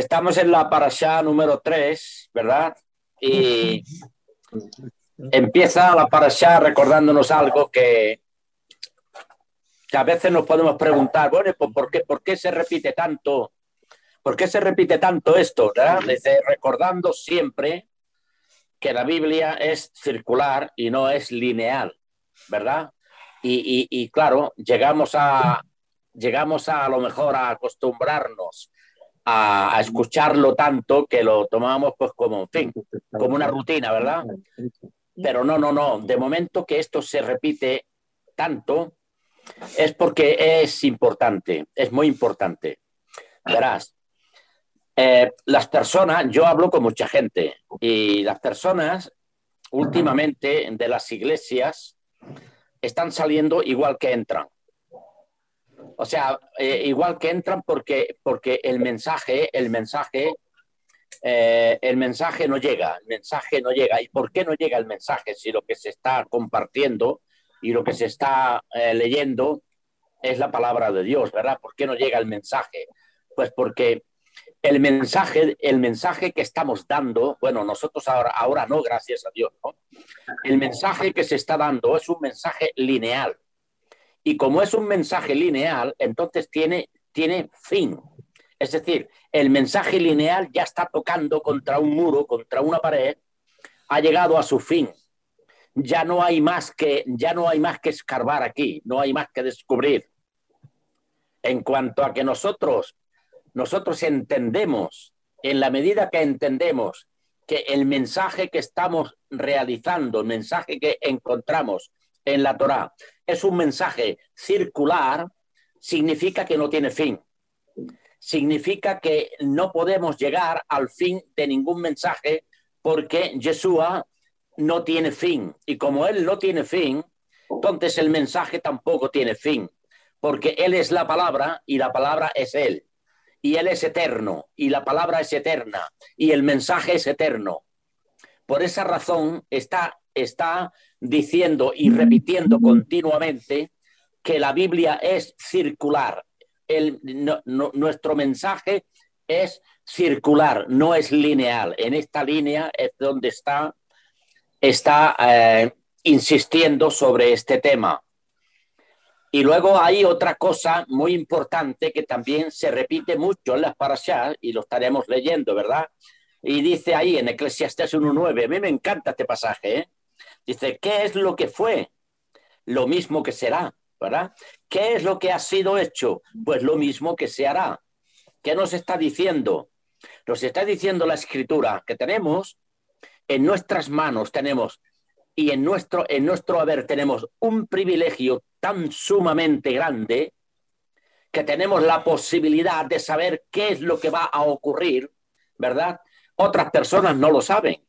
Estamos en la parasha número 3, ¿verdad? Y empieza la parasha recordándonos algo que, que a veces nos podemos preguntar, bueno, ¿por qué, ¿por qué se repite tanto? ¿Por qué se repite tanto esto? ¿verdad? recordando siempre que la Biblia es circular y no es lineal, ¿verdad? Y, claro, llegamos a, llegamos a, a lo mejor a acostumbrarnos a, escucharlo tanto que lo tomamos pues como, en fin, como una rutina, ¿verdad? Pero no, no, no. De momento que esto se repite tanto es porque es importante, es muy importante. Verás, eh, las personas, yo hablo con mucha gente y las personas últimamente de las iglesias están saliendo igual que entran. O sea, eh, igual que entran porque, porque el mensaje, el mensaje, eh, el mensaje no llega, el mensaje no llega. ¿Y por qué no llega el mensaje si lo que se está compartiendo y lo que se está eh, leyendo es la palabra de Dios, ¿verdad? ¿Por qué no llega el mensaje? Pues porque el mensaje, el mensaje que estamos dando, bueno, nosotros ahora, ahora no, gracias a Dios, ¿no? El mensaje que se está dando es un mensaje lineal. Y como es un mensaje lineal, entonces tiene, tiene fin. Es decir, el mensaje lineal ya está tocando contra un muro, contra una pared, ha llegado a su fin. Ya no hay más que, ya no hay más que escarbar aquí, no hay más que descubrir. En cuanto a que nosotros, nosotros entendemos, en la medida que entendemos que el mensaje que estamos realizando, el mensaje que encontramos en la Torá es un mensaje circular, significa que no tiene fin. Significa que no podemos llegar al fin de ningún mensaje porque Yeshua no tiene fin. Y como Él no tiene fin, entonces el mensaje tampoco tiene fin, porque Él es la palabra y la palabra es Él. Y Él es eterno y la palabra es eterna y el mensaje es eterno. Por esa razón está, está diciendo y repitiendo continuamente que la Biblia es circular. Nuestro mensaje es circular, no es lineal. En esta línea es donde está, está eh, insistiendo sobre este tema. Y luego hay otra cosa muy importante que también se repite mucho en las parashas y lo estaremos leyendo, ¿verdad? Y dice ahí en Eclesiastes 1.9, a mí me encanta este pasaje, ¿eh? Dice, ¿qué es lo que fue? Lo mismo que será, ¿verdad? ¿Qué es lo que ha sido hecho? Pues lo mismo que se hará. ¿Qué nos está diciendo? Nos está diciendo la escritura que tenemos en nuestras manos, tenemos y en nuestro, en nuestro haber tenemos un privilegio tan sumamente grande que tenemos la posibilidad de saber qué es lo que va a ocurrir, ¿verdad? Otras personas no lo saben.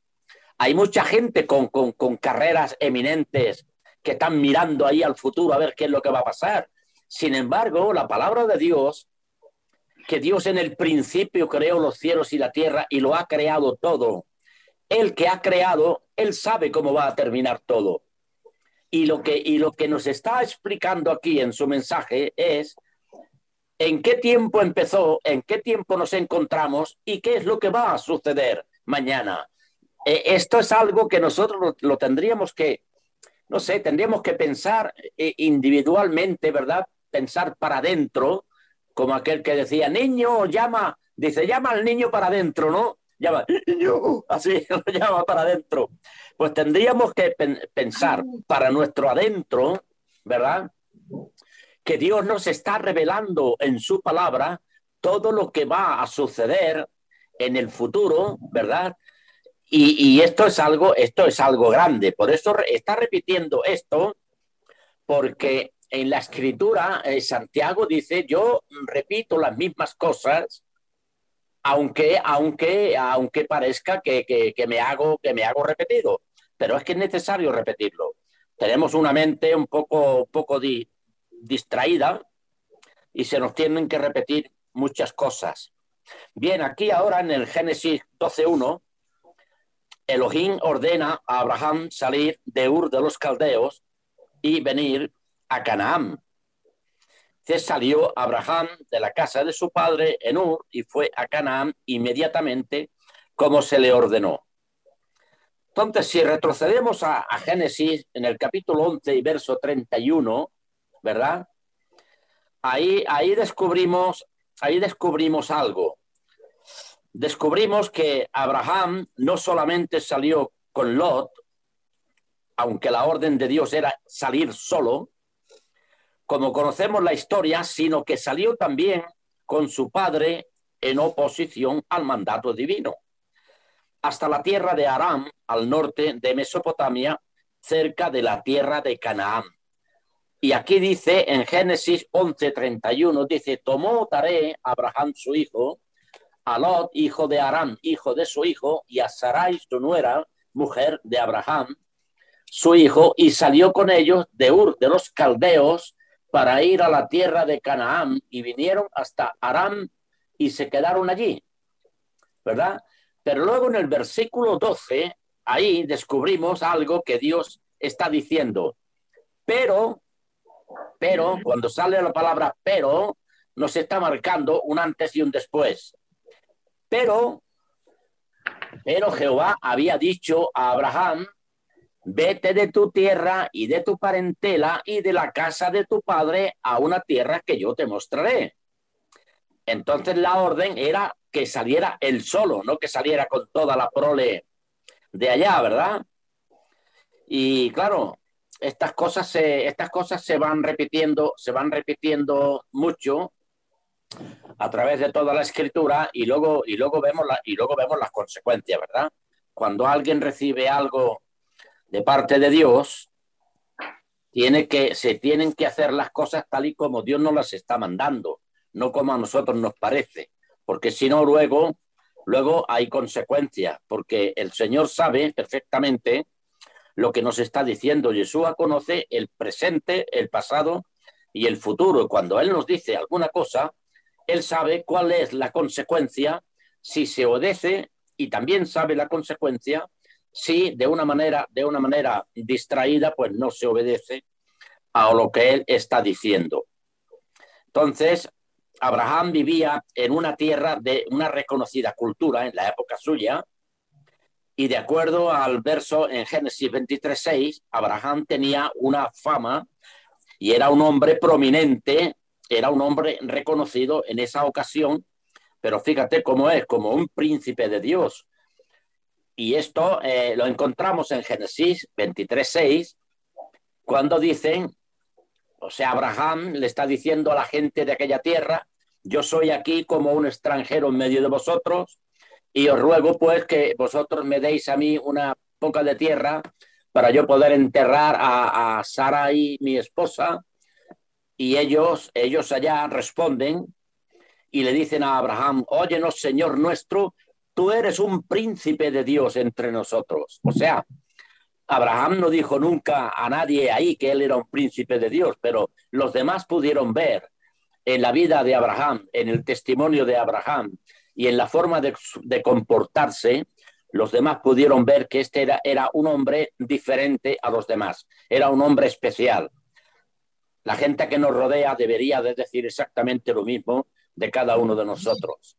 Hay mucha gente con, carreras eminentes que están mirando ahí al futuro a ver qué es lo que va a pasar. Sin embargo, la palabra de Dios, que Dios en el principio creó los cielos y la tierra y lo ha creado todo. El que ha creado, él sabe cómo va a terminar todo. Y lo que, y lo que nos está explicando aquí en su mensaje es en qué tiempo empezó, en qué tiempo nos encontramos y qué es lo que va a suceder mañana. Eh, esto es algo que nosotros lo, tendríamos que, no sé, tendríamos que pensar eh, individualmente, ¿verdad? Pensar para adentro, como aquel que decía, niño, llama, dice, llama al niño para adentro, ¿no? Llama, niño, así lo llama para adentro. Pues tendríamos que pensar para nuestro adentro, ¿verdad? Que Dios nos está revelando en su palabra todo lo que va a suceder en el futuro, ¿verdad? Y, esto es algo, esto es algo grande. Por eso está repitiendo esto, porque en la escritura eh, Santiago dice, yo repito las mismas cosas, aunque, aunque, aunque parezca que, que, me hago, que me hago repetido. Pero es que es necesario repetirlo. Tenemos una mente un poco, poco distraída y se nos tienen que repetir muchas cosas. Bien, aquí ahora en el Génesis 12.1 Elohim ordena a Abraham salir de Ur de los Caldeos y venir a Canaán. Se salió Abraham de la casa de su padre en Ur y fue a Canaán inmediatamente como se le ordenó. Entonces, si retrocedemos a, a, Génesis en el capítulo 11 y verso 31, ¿verdad? Ahí, ahí, descubrimos, ahí descubrimos algo. Descubrimos que Abraham no solamente salió con Lot, aunque la orden de Dios era salir solo, como conocemos la historia, sino que salió también con su padre en oposición al mandato divino hasta la tierra de Aram, al norte de Mesopotamia, cerca de la tierra de Canaán. Y aquí dice en Génesis 11:31, dice, tomó Taré, Abraham su hijo, a Lot, hijo de Aram, hijo de su hijo, y a Sarai, su nuera, mujer de Abraham, su hijo, y salió con ellos de Ur de los caldeos para ir a la tierra de Canaán, y vinieron hasta Aram y se quedaron allí. ¿Verdad? Pero luego en el versículo 12, ahí descubrimos algo que Dios está diciendo. Pero, pero, cuando sale la palabra pero, nos está marcando un antes y un después. Pero, pero Jehová había dicho a Abraham, vete de tu tierra y de tu parentela y de la casa de tu padre a una tierra que yo te mostraré. Entonces la orden era que saliera él solo, no que saliera con toda la prole de allá, ¿verdad? Y claro, estas cosas se, estas cosas se van repitiendo, se van repitiendo mucho a través de toda la escritura y luego, y luego, vemos, y luego vemos las consecuencias, ¿verdad? Cuando alguien recibe algo de parte de Dios, tiene que, se tienen que hacer las cosas tal y como Dios nos las está mandando, no como a nosotros nos parece porque si no, luego, luego hay consecuencias, porque el Señor sabe perfectamente lo que nos está diciendo. Yeshua conoce el presente, el pasado y el futuro. Cuando Él nos dice alguna cosa, Él sabe cuál es la consecuencia si se obedece y también sabe la consecuencia si de una manera, de una manera distraída, pues no se obedece a lo que Él está diciendo. Entonces, Abraham vivía en una tierra de una reconocida cultura en la época suya, y de acuerdo al verso en Génesis 23.6, Abraham tenía una fama y era un hombre prominente, era un hombre reconocido en esa ocasión, pero fíjate cómo es, como un príncipe de Dios. Y esto eh, lo encontramos en Génesis 23.6, cuando dicen, o sea, Abraham le está diciendo a la gente de aquella tierra, yo soy aquí como un extranjero en medio de vosotros y os ruego pues que vosotros me deis a mí una poca de tierra para yo poder enterrar a, a Sara y mi esposa. Y ellos, ellos allá responden y le dicen a Abraham, óyenos Señor nuestro, tú eres un príncipe de Dios entre nosotros. O sea, Abraham no dijo nunca a nadie ahí que él era un príncipe de Dios, pero los demás pudieron ver en la vida de Abraham, en el testimonio de Abraham y en la forma de, comportarse, los demás pudieron ver que este era, era un hombre diferente a los demás, era un hombre especial. La gente que nos rodea debería de decir exactamente lo mismo de cada uno de nosotros.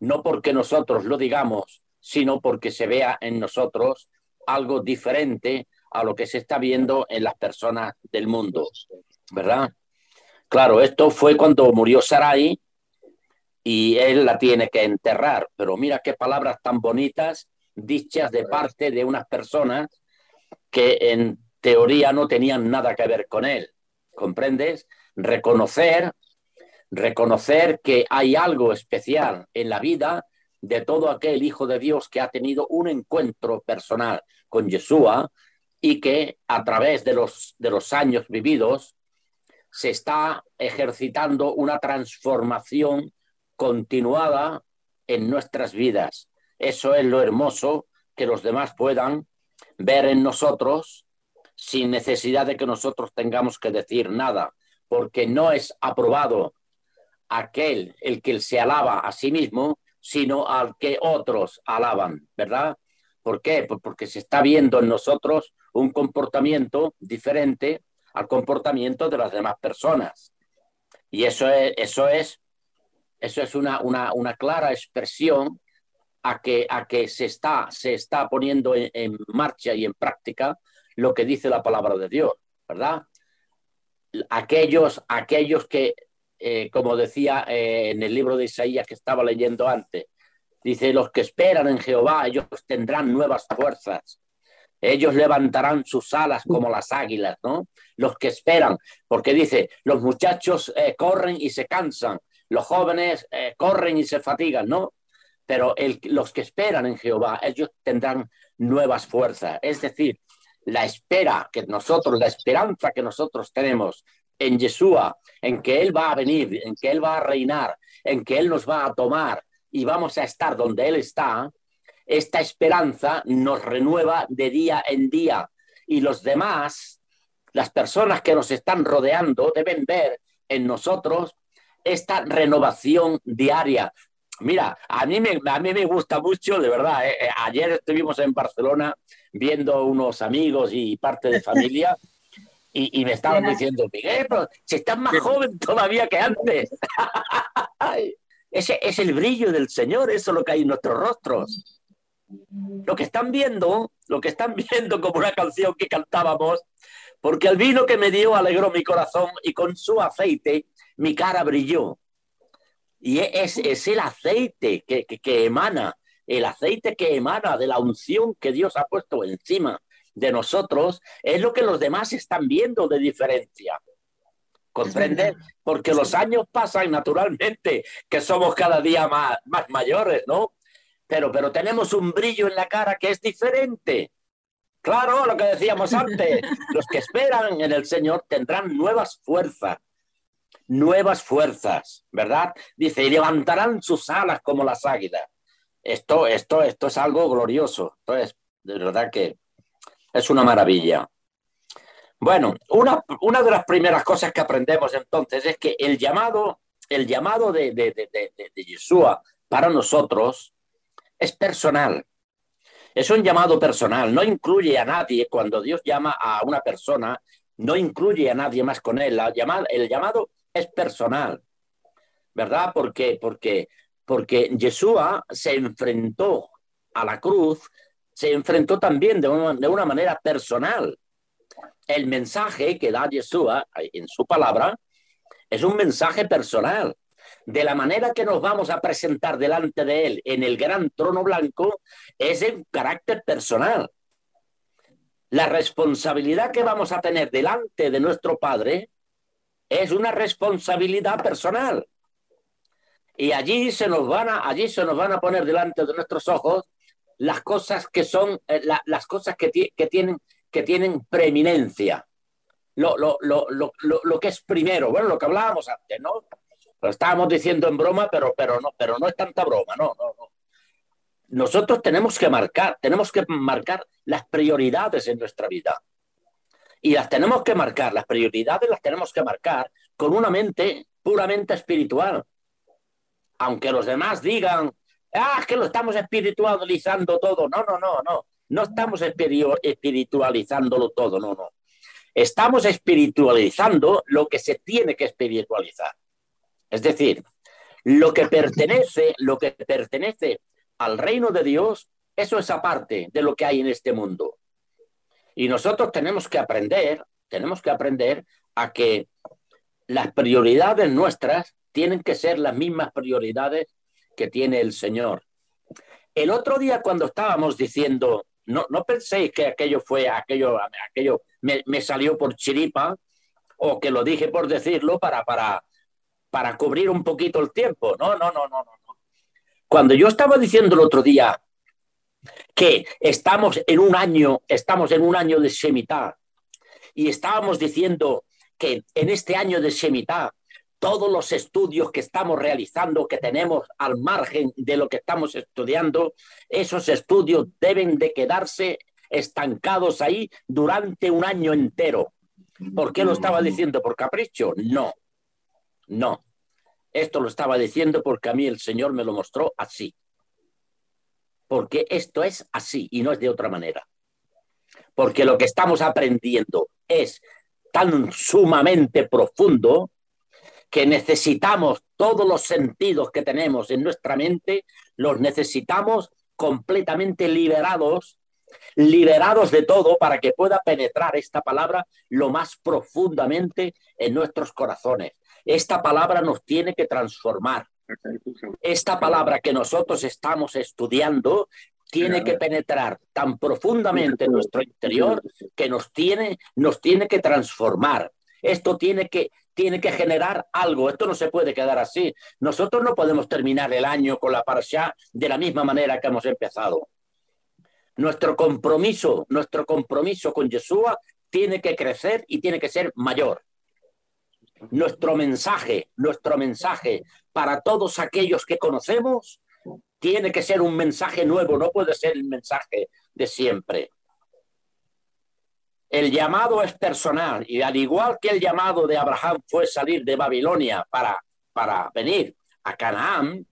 No porque nosotros lo digamos, sino porque se vea en nosotros algo diferente a lo que se está viendo en las personas del mundo, ¿verdad? Claro, esto fue cuando murió Sarai y él la tiene que enterrar, pero mira qué palabras tan bonitas dichas de parte de unas personas que en teoría no tenían nada que ver con él. ¿Comprendes? Reconocer, reconocer que hay algo especial en la vida de todo aquel hijo de Dios que ha tenido un encuentro personal con Yeshua y que a través de los, de los años vividos se está ejercitando una transformación continuada en nuestras vidas. Eso es lo hermoso que los demás puedan ver en nosotros sin necesidad de que nosotros tengamos que decir nada, porque no es aprobado aquel el que se alaba a sí mismo, sino al que otros alaban, ¿verdad? ¿Por qué? Pues porque se está viendo en nosotros un comportamiento diferente al comportamiento de las demás personas. Y eso es, eso es, eso es una, una, una clara expresión a que, a que se, está, se está poniendo en, marcha y en práctica lo que dice la palabra de Dios, ¿verdad? Aquellos, aquellos que, eh, como decía eh, en el libro de Isaías que estaba leyendo antes, dice, los que esperan en Jehová, ellos tendrán nuevas fuerzas. Ellos levantarán sus alas como las águilas, ¿no? Los que esperan, porque dice, los muchachos eh, corren y se cansan, los jóvenes corren y se fatigan, ¿no? pero los que esperan en Jehová, ellos tendrán nuevas fuerzas. Es decir, la espera que nosotros, la esperanza que nosotros tenemos en Yeshua, en que Él va a venir, en que Él va a reinar, en que Él nos va a tomar y vamos a estar donde Él está, esta esperanza nos renueva de día en día. Y los demás, las personas que nos están rodeando, deben ver en nosotros esta renovación diaria, Mira, a mí me, a mí me gusta mucho, de verdad. Eh, eh, ayer estuvimos en Barcelona viendo unos amigos y parte de familia y, me estaban diciendo, Miguel, pero si estás más joven todavía que antes. Ese es el brillo del Señor, eso es lo que hay en nuestros rostros. Lo que están viendo, lo que están viendo como una canción que cantábamos, porque el vino que me dio alegró mi corazón y con su aceite mi cara brilló. Y es, es el aceite que, que, emana, el aceite que emana de la unción que Dios ha puesto encima de nosotros, es lo que los demás están viendo de diferencia. ¿Comprende? Porque los años pasan naturalmente, que somos cada día más, más mayores, ¿no? Pero, pero tenemos un brillo en la cara que es diferente. Claro, lo que decíamos antes, los que esperan en el Señor tendrán nuevas fuerzas, nuevas fuerzas, ¿verdad? Dice, y levantarán sus alas como las águilas. Esto, esto, esto es algo glorioso. Entonces, de verdad que es una maravilla. Bueno, una, una de las primeras cosas que aprendemos entonces es que el llamado, el llamado de, de, de, de Yeshua para nosotros es personal. Es un llamado personal, no incluye a nadie. Cuando Dios llama a una persona, no incluye a nadie más con él. La llamada, el llamado es personal, ¿verdad? Porque, porque, porque Yeshua se enfrentó a la cruz, se enfrentó también de una, de una manera personal. El mensaje que da Yeshua en su palabra es un mensaje personal. De la manera que nos vamos a presentar delante de Él en el gran trono blanco es en carácter personal. La responsabilidad que vamos a tener delante de nuestro Padre es una responsabilidad personal. Y allí se nos van a, allí se nos van a poner delante de nuestros ojos las cosas que son, eh, las cosas que, que, tienen, que tienen preeminencia. Lo, lo, lo, lo, que es primero, bueno, lo que hablábamos antes, ¿no? Lo estábamos diciendo en broma, pero, pero, no, pero no es tanta broma, no, no, no. Nosotros tenemos que marcar, tenemos que marcar las prioridades en nuestra vida. Y las tenemos que marcar, las prioridades las tenemos que marcar con una mente puramente espiritual. Aunque los demás digan, ah, que lo estamos espiritualizando todo. No, no, no, no. No estamos espiritualizándolo todo, no, no. Estamos espiritualizando lo que se tiene que espiritualizar. Es decir, lo que pertenece, lo que pertenece al reino de Dios, eso es aparte de lo que hay en este mundo. Y nosotros tenemos que aprender, tenemos que aprender a que las prioridades nuestras tienen que ser las mismas prioridades que tiene el Señor. El otro día cuando estábamos diciendo, no, no penséis que aquello fue, aquello, aquello me, salió por chiripa o que lo dije por decirlo para, para, para cubrir un poquito el tiempo. No, no, no, no. Cuando yo estaba diciendo el otro día que estamos en un año, estamos en un año de Shemitah y estábamos diciendo que en este año de Shemitah todos los estudios que estamos realizando, que tenemos al margen de lo que estamos estudiando, esos estudios deben de quedarse estancados ahí durante un año entero. ¿Por qué lo estaba diciendo? ¿Por capricho? No, no. Esto lo estaba diciendo porque a mí el Señor me lo mostró así porque esto es así y no es de otra manera. Porque lo que estamos aprendiendo es tan sumamente profundo que necesitamos todos los sentidos que tenemos en nuestra mente, los necesitamos completamente liberados, liberados de todo para que pueda penetrar esta palabra lo más profundamente en nuestros corazones. Esta palabra nos tiene que transformar. Esta palabra que nosotros estamos estudiando tiene que penetrar tan profundamente en nuestro interior que nos tiene, nos tiene que transformar. Esto tiene que, tiene que generar algo. Esto no se puede quedar así. Nosotros no podemos terminar el año con la parasha de la misma manera que hemos empezado. Nuestro compromiso, nuestro compromiso con Yeshua tiene que crecer y tiene que ser mayor. Nuestro mensaje, nuestro mensaje para todos aquellos que conocemos tiene que ser un mensaje nuevo, no puede ser el mensaje de siempre. El llamado es personal y al igual que el llamado de Abraham fue salir de Babilonia para, para venir a Canaán,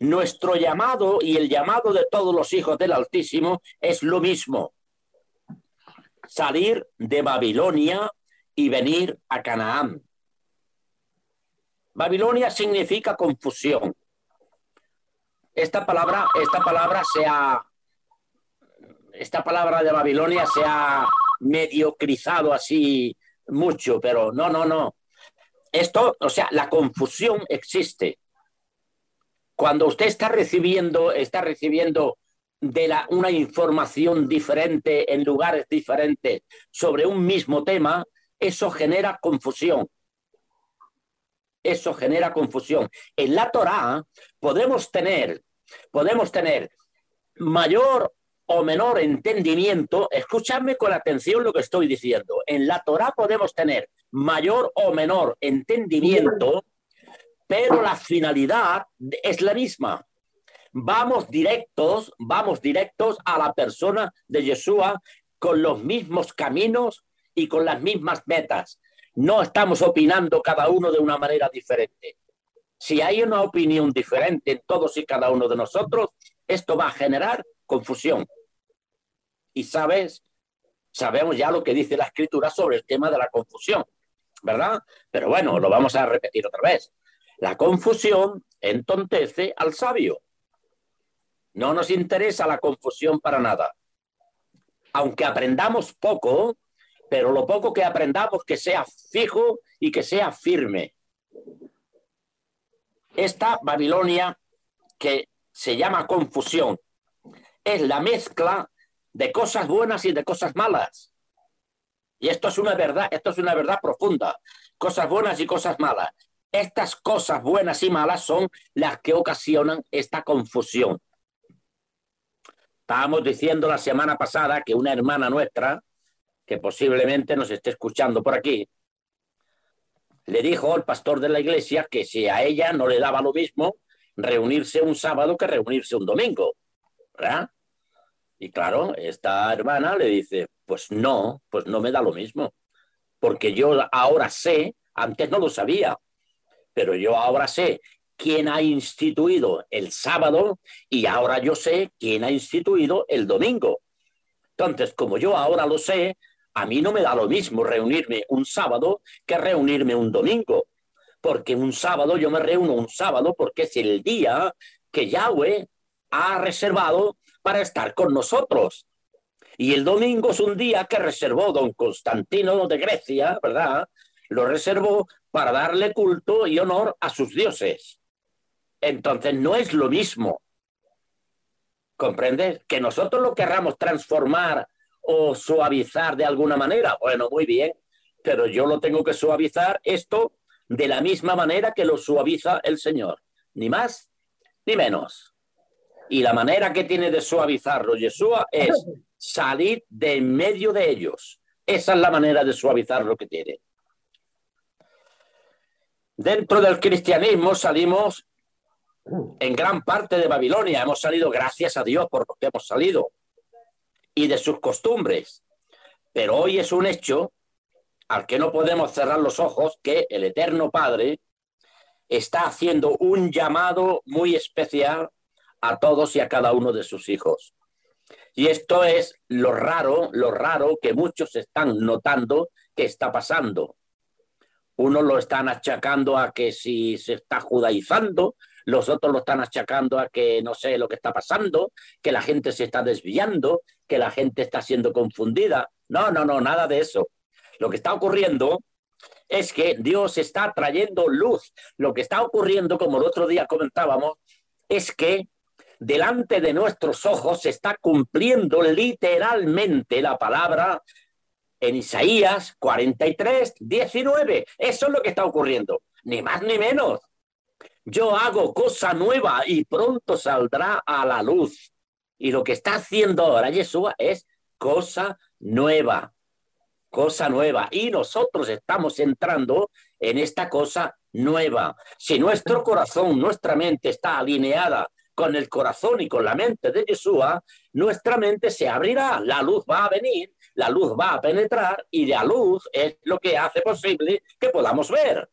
nuestro llamado y el llamado de todos los hijos del Altísimo es lo mismo. Salir de Babilonia y venir a Canaán. Babilonia significa confusión. Esta palabra, esta palabra se ha, esta palabra de Babilonia se ha mediocrizado así mucho, pero no, no, no. Esto, o sea, la confusión existe. Cuando usted está recibiendo, está recibiendo de la, una información diferente en lugares diferentes sobre un mismo tema, eso genera confusión. Eso genera confusión. En la Torá podemos tener podemos tener mayor o menor entendimiento, escúchame con atención lo que estoy diciendo. En la Torah podemos tener mayor o menor entendimiento, pero la finalidad es la misma. Vamos directos, vamos directos a la persona de Yeshua con los mismos caminos y con las mismas metas. No estamos opinando cada uno de una manera diferente. Si hay una opinión diferente en todos y cada uno de nosotros, esto va a generar confusión. Y sabes, sabemos ya lo que dice la escritura sobre el tema de la confusión, ¿verdad? Pero bueno, lo vamos a repetir otra vez. La confusión entontece al sabio. No nos interesa la confusión para nada. Aunque aprendamos poco, pero lo poco que aprendamos que sea fijo y que sea firme esta Babilonia que se llama confusión es la mezcla de cosas buenas y de cosas malas. Y esto es una verdad, esto es una verdad profunda. Cosas buenas y cosas malas. Estas cosas buenas y malas son las que ocasionan esta confusión. Estábamos diciendo la semana pasada que una hermana nuestra, que posiblemente nos esté escuchando por aquí, le dijo al pastor de la iglesia que si a ella no le daba lo mismo reunirse un sábado que reunirse un domingo. Y claro, esta hermana le dice, pues no, pues no me da lo mismo, porque yo ahora sé, antes no lo sabía, pero yo ahora sé quién ha instituido el sábado y ahora yo sé quién ha instituido el domingo. Entonces, como yo ahora lo sé, a mí no me da lo mismo reunirme un sábado que reunirme un domingo, porque un sábado yo me reúno un sábado porque es el día que Yahweh ha reservado para estar con nosotros. Y el domingo es un día que reservó don Constantino de Grecia, ¿verdad? Lo reservó para darle culto y honor a sus dioses. Entonces no es lo mismo. ¿Comprendes? Que nosotros lo querramos transformar o suavizar de alguna manera. Bueno, muy bien, pero yo lo tengo que suavizar esto de la misma manera que lo suaviza el Señor, ni más ni menos. Y la manera que tiene de suavizarlo Yeshua es salir de en medio de ellos. Esa es la manera de suavizar lo que tiene. Dentro del cristianismo salimos en gran parte de Babilonia. Hemos salido, gracias a Dios por lo que hemos salido y de sus costumbres. Pero hoy es un hecho al que no podemos cerrar los ojos que el Eterno Padre está haciendo un llamado muy especial a todos y a cada uno de sus hijos. Y esto es lo raro, lo raro que muchos están notando que está pasando. Unos lo están achacando a que si se está judaizando, los otros lo están achacando a que no sé lo que está pasando, que la gente se está desviando, que la gente está siendo confundida. No, no, no, nada de eso. Lo que está ocurriendo es que Dios está trayendo luz. Lo que está ocurriendo, como el otro día comentábamos, es que delante de nuestros ojos se está cumpliendo literalmente la palabra en Isaías 43, 19. Eso es lo que está ocurriendo, ni más ni menos. Yo hago cosa nueva y pronto saldrá a la luz. Y lo que está haciendo ahora Yeshua es cosa nueva, cosa nueva. Y nosotros estamos entrando en esta cosa nueva. Si nuestro corazón, nuestra mente está alineada con el corazón y con la mente de Yeshua, nuestra mente se abrirá, la luz va a venir, la luz va a penetrar y la luz es lo que hace posible que podamos ver.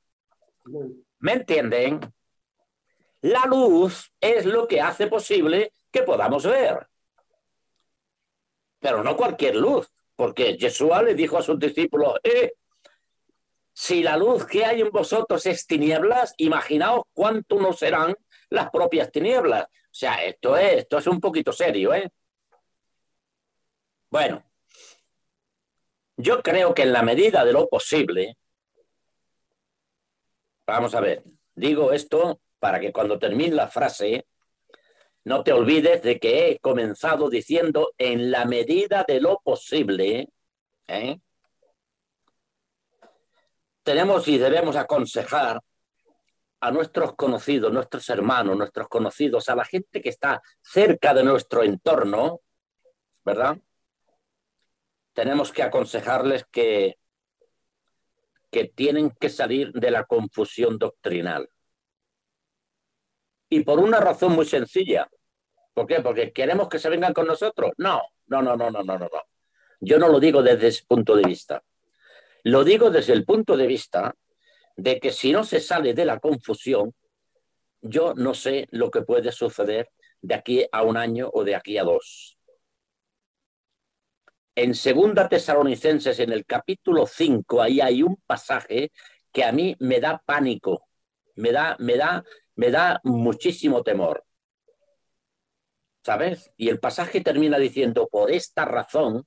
¿Me entienden? La luz es lo que hace posible que podamos ver. Pero no cualquier luz, porque Yeshua le dijo a sus discípulos, eh, si la luz que hay en vosotros es tinieblas, imaginaos cuánto no serán las propias tinieblas. O sea, esto es, esto es un poquito serio, ¿eh? Bueno, yo creo que en la medida de lo posible, vamos a ver, digo esto para que cuando termine la frase no te olvides de que he comenzado diciendo en la medida de lo posible, ¿eh? tenemos y debemos aconsejar a nuestros conocidos, nuestros hermanos, nuestros conocidos, a la gente que está cerca de nuestro entorno, ¿verdad? Tenemos que aconsejarles que, que tienen que salir de la confusión doctrinal. Y por una razón muy sencilla. ¿Por qué? Porque queremos que se vengan con nosotros. No, no, no, no, no, no, no. Yo no lo digo desde ese punto de vista. Lo digo desde el punto de vista de que si no se sale de la confusión, yo no sé lo que puede suceder de aquí a un año o de aquí a dos. En Segunda Tesalonicenses, en el capítulo 5, ahí hay un pasaje que a mí me da pánico, me da, me da, me da muchísimo temor. ¿Sabes? Y el pasaje termina diciendo, por esta razón,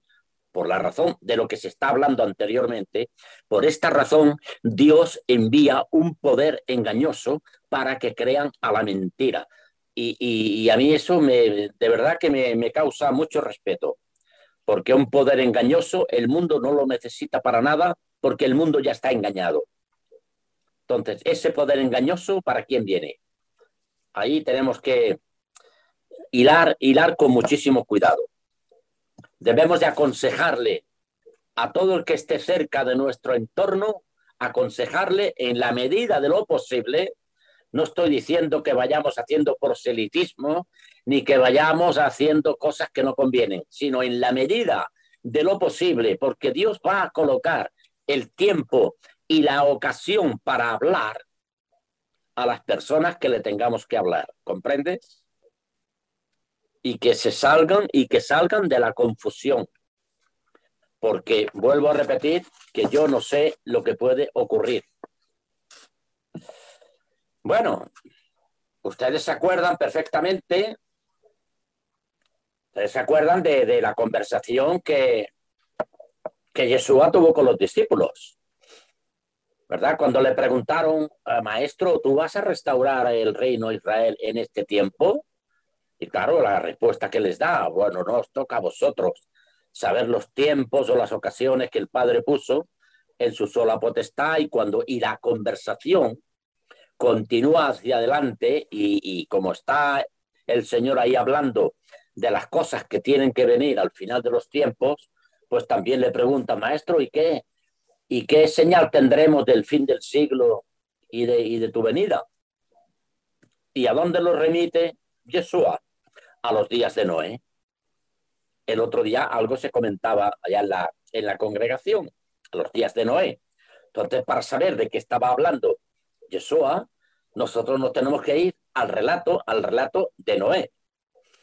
por la razón de lo que se está hablando anteriormente, por esta razón Dios envía un poder engañoso para que crean a la mentira. Y, a mí eso me, de verdad que me, causa mucho respeto, porque un poder engañoso el mundo no lo necesita para nada, porque el mundo ya está engañado. Entonces, ese poder engañoso, ¿para quién viene? Ahí tenemos que hilar, hilar con muchísimo cuidado debemos de aconsejarle a todo el que esté cerca de nuestro entorno, aconsejarle en la medida de lo posible. No estoy diciendo que vayamos haciendo proselitismo ni que vayamos haciendo cosas que no convienen, sino en la medida de lo posible, porque Dios va a colocar el tiempo y la ocasión para hablar a las personas que le tengamos que hablar. ¿Comprendes? y que se salgan y que salgan de la confusión. Porque vuelvo a repetir que yo no sé lo que puede ocurrir. Bueno, ustedes se acuerdan perfectamente, ustedes se acuerdan de, la conversación que, que Yeshua tuvo con los discípulos. ¿Verdad? Cuando le preguntaron, maestro, ¿tú vas a restaurar el reino de Israel en este tiempo? Y claro, la respuesta que les da, bueno, no os toca a vosotros saber los tiempos o las ocasiones que el Padre puso en su sola potestad y cuando y la conversación continúa hacia adelante y, y como está el Señor ahí hablando de las cosas que tienen que venir al final de los tiempos, pues también le pregunta, maestro, ¿y qué? ¿Y qué señal tendremos del fin del siglo y de, y de tu venida? ¿Y a dónde lo remite Yeshua? a los días de Noé. El otro día algo se comentaba allá en la, en la congregación, los días de Noé. Entonces, para saber de qué estaba hablando Yeshua, nosotros nos tenemos que ir al relato, al relato de Noé.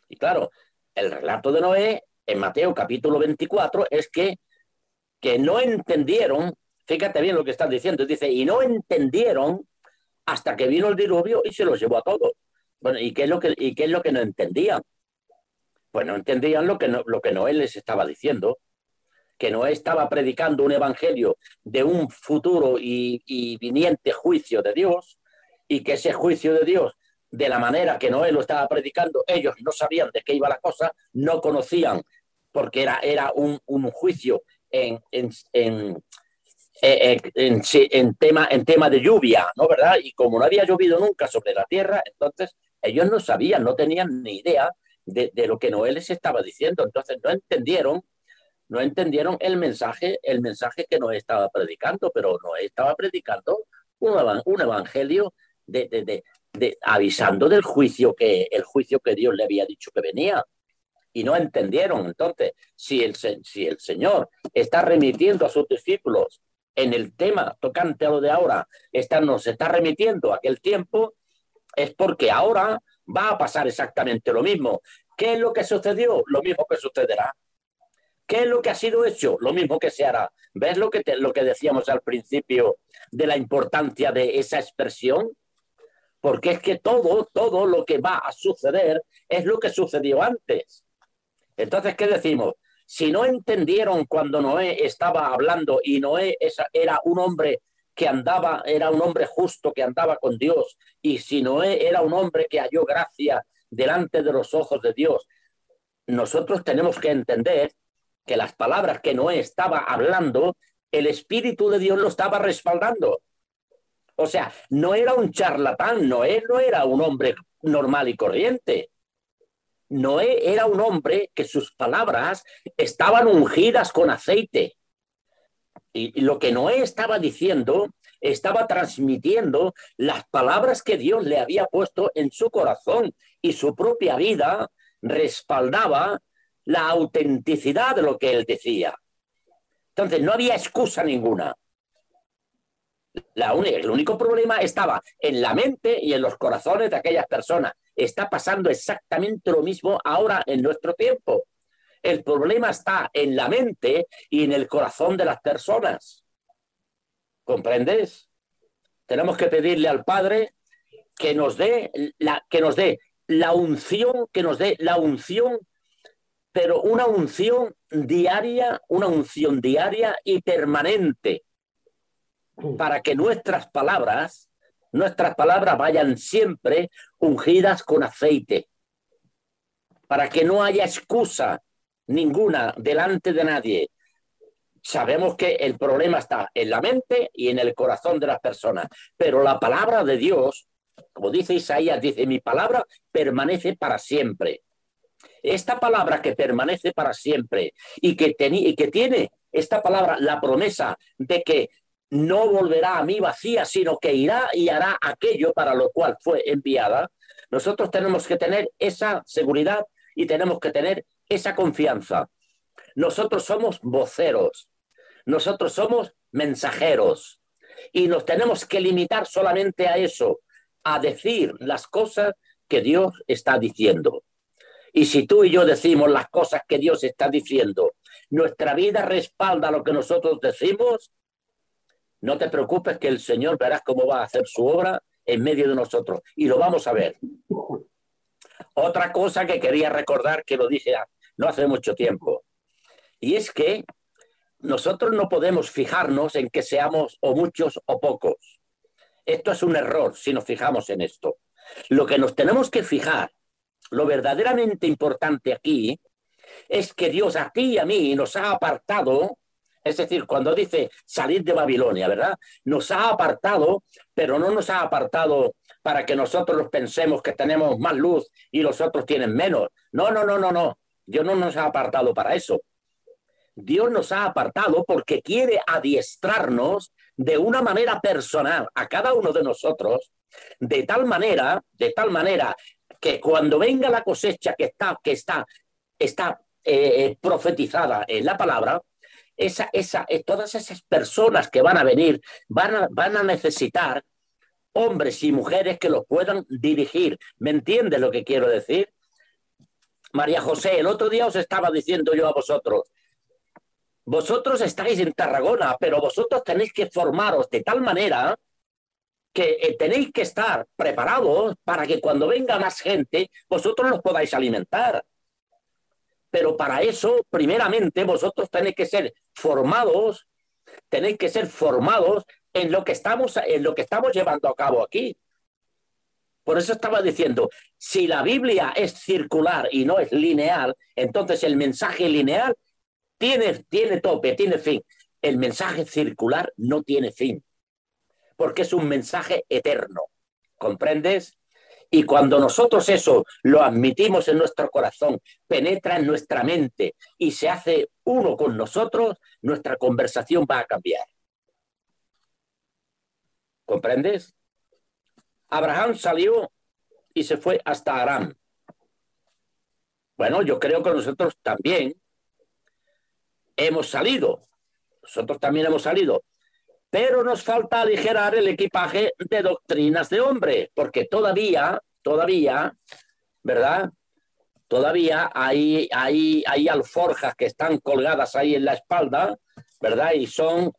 Y claro, el relato de Noé en Mateo capítulo 24 es que, que no entendieron Fíjate bien lo que están diciendo. Dice, y no entendieron hasta que vino el diluvio y se los llevó a todos. Bueno, ¿y qué es lo que, y qué es lo que no entendían? Pues no entendían lo que, lo que Noé les estaba diciendo, que Noé estaba predicando un evangelio de un futuro y, y viniente juicio de Dios, y que ese juicio de Dios, de la manera que Noé lo estaba predicando, ellos no sabían de qué iba la cosa, no conocían, porque era, era un, un juicio en, en, en eh, eh, en, tema, en tema de lluvia, ¿no? ¿Verdad? Y como no había llovido nunca sobre la tierra, entonces ellos no sabían, no tenían ni idea de, de, lo que Noé les estaba diciendo, entonces no entendieron, no entendieron el mensaje, el mensaje que Noé estaba predicando, pero Noé estaba predicando un, un evangelio de, de, de, avisando del juicio que, el juicio que Dios le había dicho que venía y no entendieron. Entonces, si el, si el Señor está remitiendo a sus discípulos en el tema tocante a lo de ahora está, nos está remitiendo a aquel tiempo, es porque ahora va a pasar exactamente lo mismo. ¿Qué es lo que sucedió? Lo mismo que sucederá. ¿Qué es lo que ha sido hecho? Lo mismo que se hará. ¿Ves lo que, lo que decíamos al principio de la importancia de esa expresión? Porque es que todo, todo lo que va a suceder es lo que sucedió antes. Entonces, ¿qué decimos? Si no entendieron cuando Noé estaba hablando y Noé era un hombre que andaba, era un hombre justo que andaba con Dios, y si Noé era un hombre que halló gracia delante de los ojos de Dios, nosotros tenemos que entender que las palabras que Noé estaba hablando, el Espíritu de Dios lo estaba respaldando. O sea, no era un charlatán, Noé no era un hombre normal y corriente. Noé era un hombre que sus palabras estaban ungidas con aceite. Y lo que Noé estaba diciendo estaba transmitiendo las palabras que Dios le había puesto en su corazón y su propia vida respaldaba la autenticidad de lo que él decía. Entonces no había excusa ninguna. La el único problema estaba en la mente y en los corazones de aquellas personas. Está pasando exactamente lo mismo ahora en nuestro tiempo. El problema está en la mente y en el corazón de las personas. ¿Comprendes? Tenemos que pedirle al Padre que nos dé la, que nos dé la unción, que nos dé la unción, pero una unción diaria, una unción diaria y permanente para que nuestras palabras, nuestras palabras vayan siempre ungidas con aceite, para que no haya excusa ninguna delante de nadie. Sabemos que el problema está en la mente y en el corazón de las personas, pero la palabra de Dios, como dice Isaías, dice, mi palabra permanece para siempre. Esta palabra que permanece para siempre y que, y que tiene esta palabra la promesa de que no volverá a mí vacía, sino que irá y hará aquello para lo cual fue enviada, nosotros tenemos que tener esa seguridad y tenemos que tener esa confianza. Nosotros somos voceros, nosotros somos mensajeros y nos tenemos que limitar solamente a eso, a decir las cosas que Dios está diciendo. Y si tú y yo decimos las cosas que Dios está diciendo, nuestra vida respalda lo que nosotros decimos, no te preocupes que el Señor verás cómo va a hacer su obra en medio de nosotros y lo vamos a ver. Otra cosa que quería recordar que lo dije no hace mucho tiempo y es que nosotros no podemos fijarnos en que seamos o muchos o pocos. Esto es un error si nos fijamos en esto. Lo que nos tenemos que fijar, lo verdaderamente importante aquí, es que Dios a ti y a mí nos ha apartado es decir, cuando dice salir de Babilonia, ¿verdad? Nos ha apartado, pero no nos ha apartado para que nosotros pensemos que tenemos más luz y los otros tienen menos. No, no, no, no, no. Dios no nos ha apartado para eso. Dios nos ha apartado porque quiere adiestrarnos de una manera personal a cada uno de nosotros, de tal manera, de tal manera que cuando venga la cosecha que está, que está, está eh, profetizada en la palabra, esa, esa, eh, todas esas personas que van a venir van a, van a necesitar hombres y mujeres que los puedan dirigir. ¿Me entiendes lo que quiero decir? María José, el otro día os estaba diciendo yo a vosotros, vosotros estáis en Tarragona, pero vosotros tenéis que formaros de tal manera que eh, tenéis que estar preparados para que cuando venga más gente, vosotros los podáis alimentar. Pero para eso, primeramente, vosotros tenéis que ser formados, tenéis que ser formados en lo que estamos, en lo que estamos llevando a cabo aquí. Por eso estaba diciendo, si la Biblia es circular y no es lineal, entonces el mensaje lineal tiene, tiene tope, tiene fin. El mensaje circular no tiene fin, porque es un mensaje eterno. ¿Comprendes? Y cuando nosotros eso lo admitimos en nuestro corazón, penetra en nuestra mente y se hace uno con nosotros, nuestra conversación va a cambiar. ¿Comprendes? Abraham salió y se fue hasta Aram. Bueno, yo creo que nosotros también hemos salido. Nosotros también hemos salido. Pero nos falta aligerar el equipaje de doctrinas de hombre, porque todavía, todavía, ¿verdad? Todavía hay, hay, hay alforjas que están colgadas ahí en la espalda, ¿verdad? Y son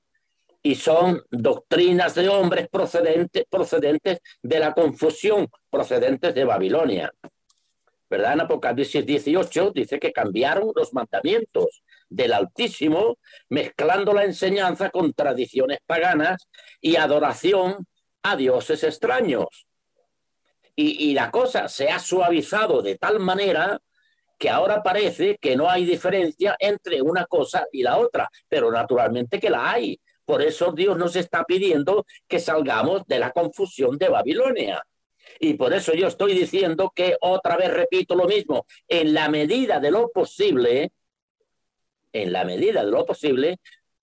y son doctrinas de hombres procedentes, procedentes de la confusión, procedentes de Babilonia. ¿Verdad? En Apocalipsis 18 dice que cambiaron los mandamientos del Altísimo, mezclando la enseñanza con tradiciones paganas y adoración a dioses extraños. Y, y la cosa se ha suavizado de tal manera que ahora parece que no hay diferencia entre una cosa y la otra, pero naturalmente que la hay, por eso Dios nos está pidiendo que salgamos de la confusión de Babilonia. Y por eso yo estoy diciendo que otra vez repito lo mismo, en la medida de lo posible, en la medida de lo posible,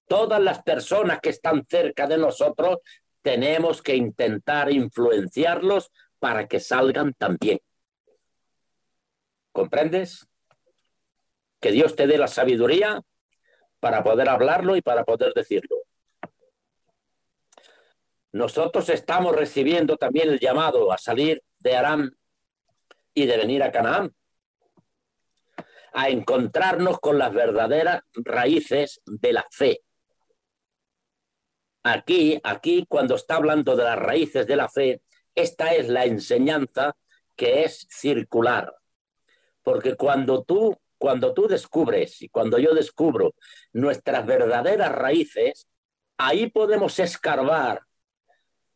todas las personas que están cerca de nosotros tenemos que intentar influenciarlos para que salgan también. ¿Comprendes? Que Dios te dé la sabiduría para poder hablarlo y para poder decirlo. Nosotros estamos recibiendo también el llamado a salir de Aram y de venir a Canaán, a encontrarnos con las verdaderas raíces de la fe. Aquí, aquí, cuando está hablando de las raíces de la fe, esta es la enseñanza que es circular. Porque cuando tú, cuando tú descubres y cuando yo descubro nuestras verdaderas raíces, ahí podemos escarbar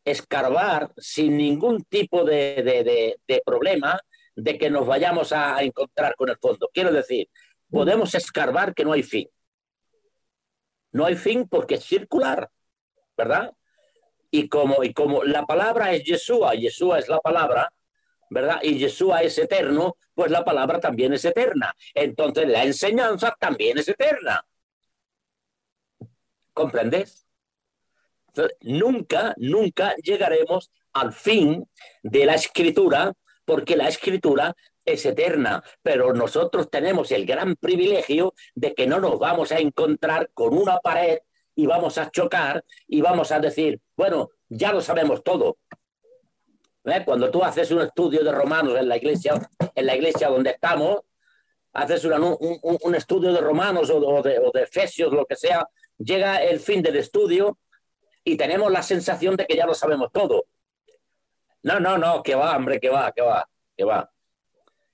escarbar sin ningún tipo de, problema de que nos vayamos a, encontrar con el fondo. Quiero decir, podemos escarbar que no hay fin. No hay fin porque es circular, ¿verdad? Y como, y como la palabra es Yeshua, Yeshua es la palabra, ¿verdad? Y Yeshua es eterno, pues la palabra también es eterna. Entonces la enseñanza también es eterna. ¿Comprendes? nunca, nunca llegaremos al fin de la escritura, porque la escritura es eterna, pero nosotros tenemos el gran privilegio de que no nos vamos a encontrar con una pared y vamos a chocar y vamos a decir, bueno, ya lo sabemos todo. ¿Eh? Cuando tú haces un estudio de romanos en la iglesia, en la iglesia donde estamos, haces un, estudio de romanos o de, o de efesios, lo que sea, llega el fin del estudio y tenemos la sensación de que ya lo sabemos todo. No, no, no, que va, hombre, que va, que va, que va.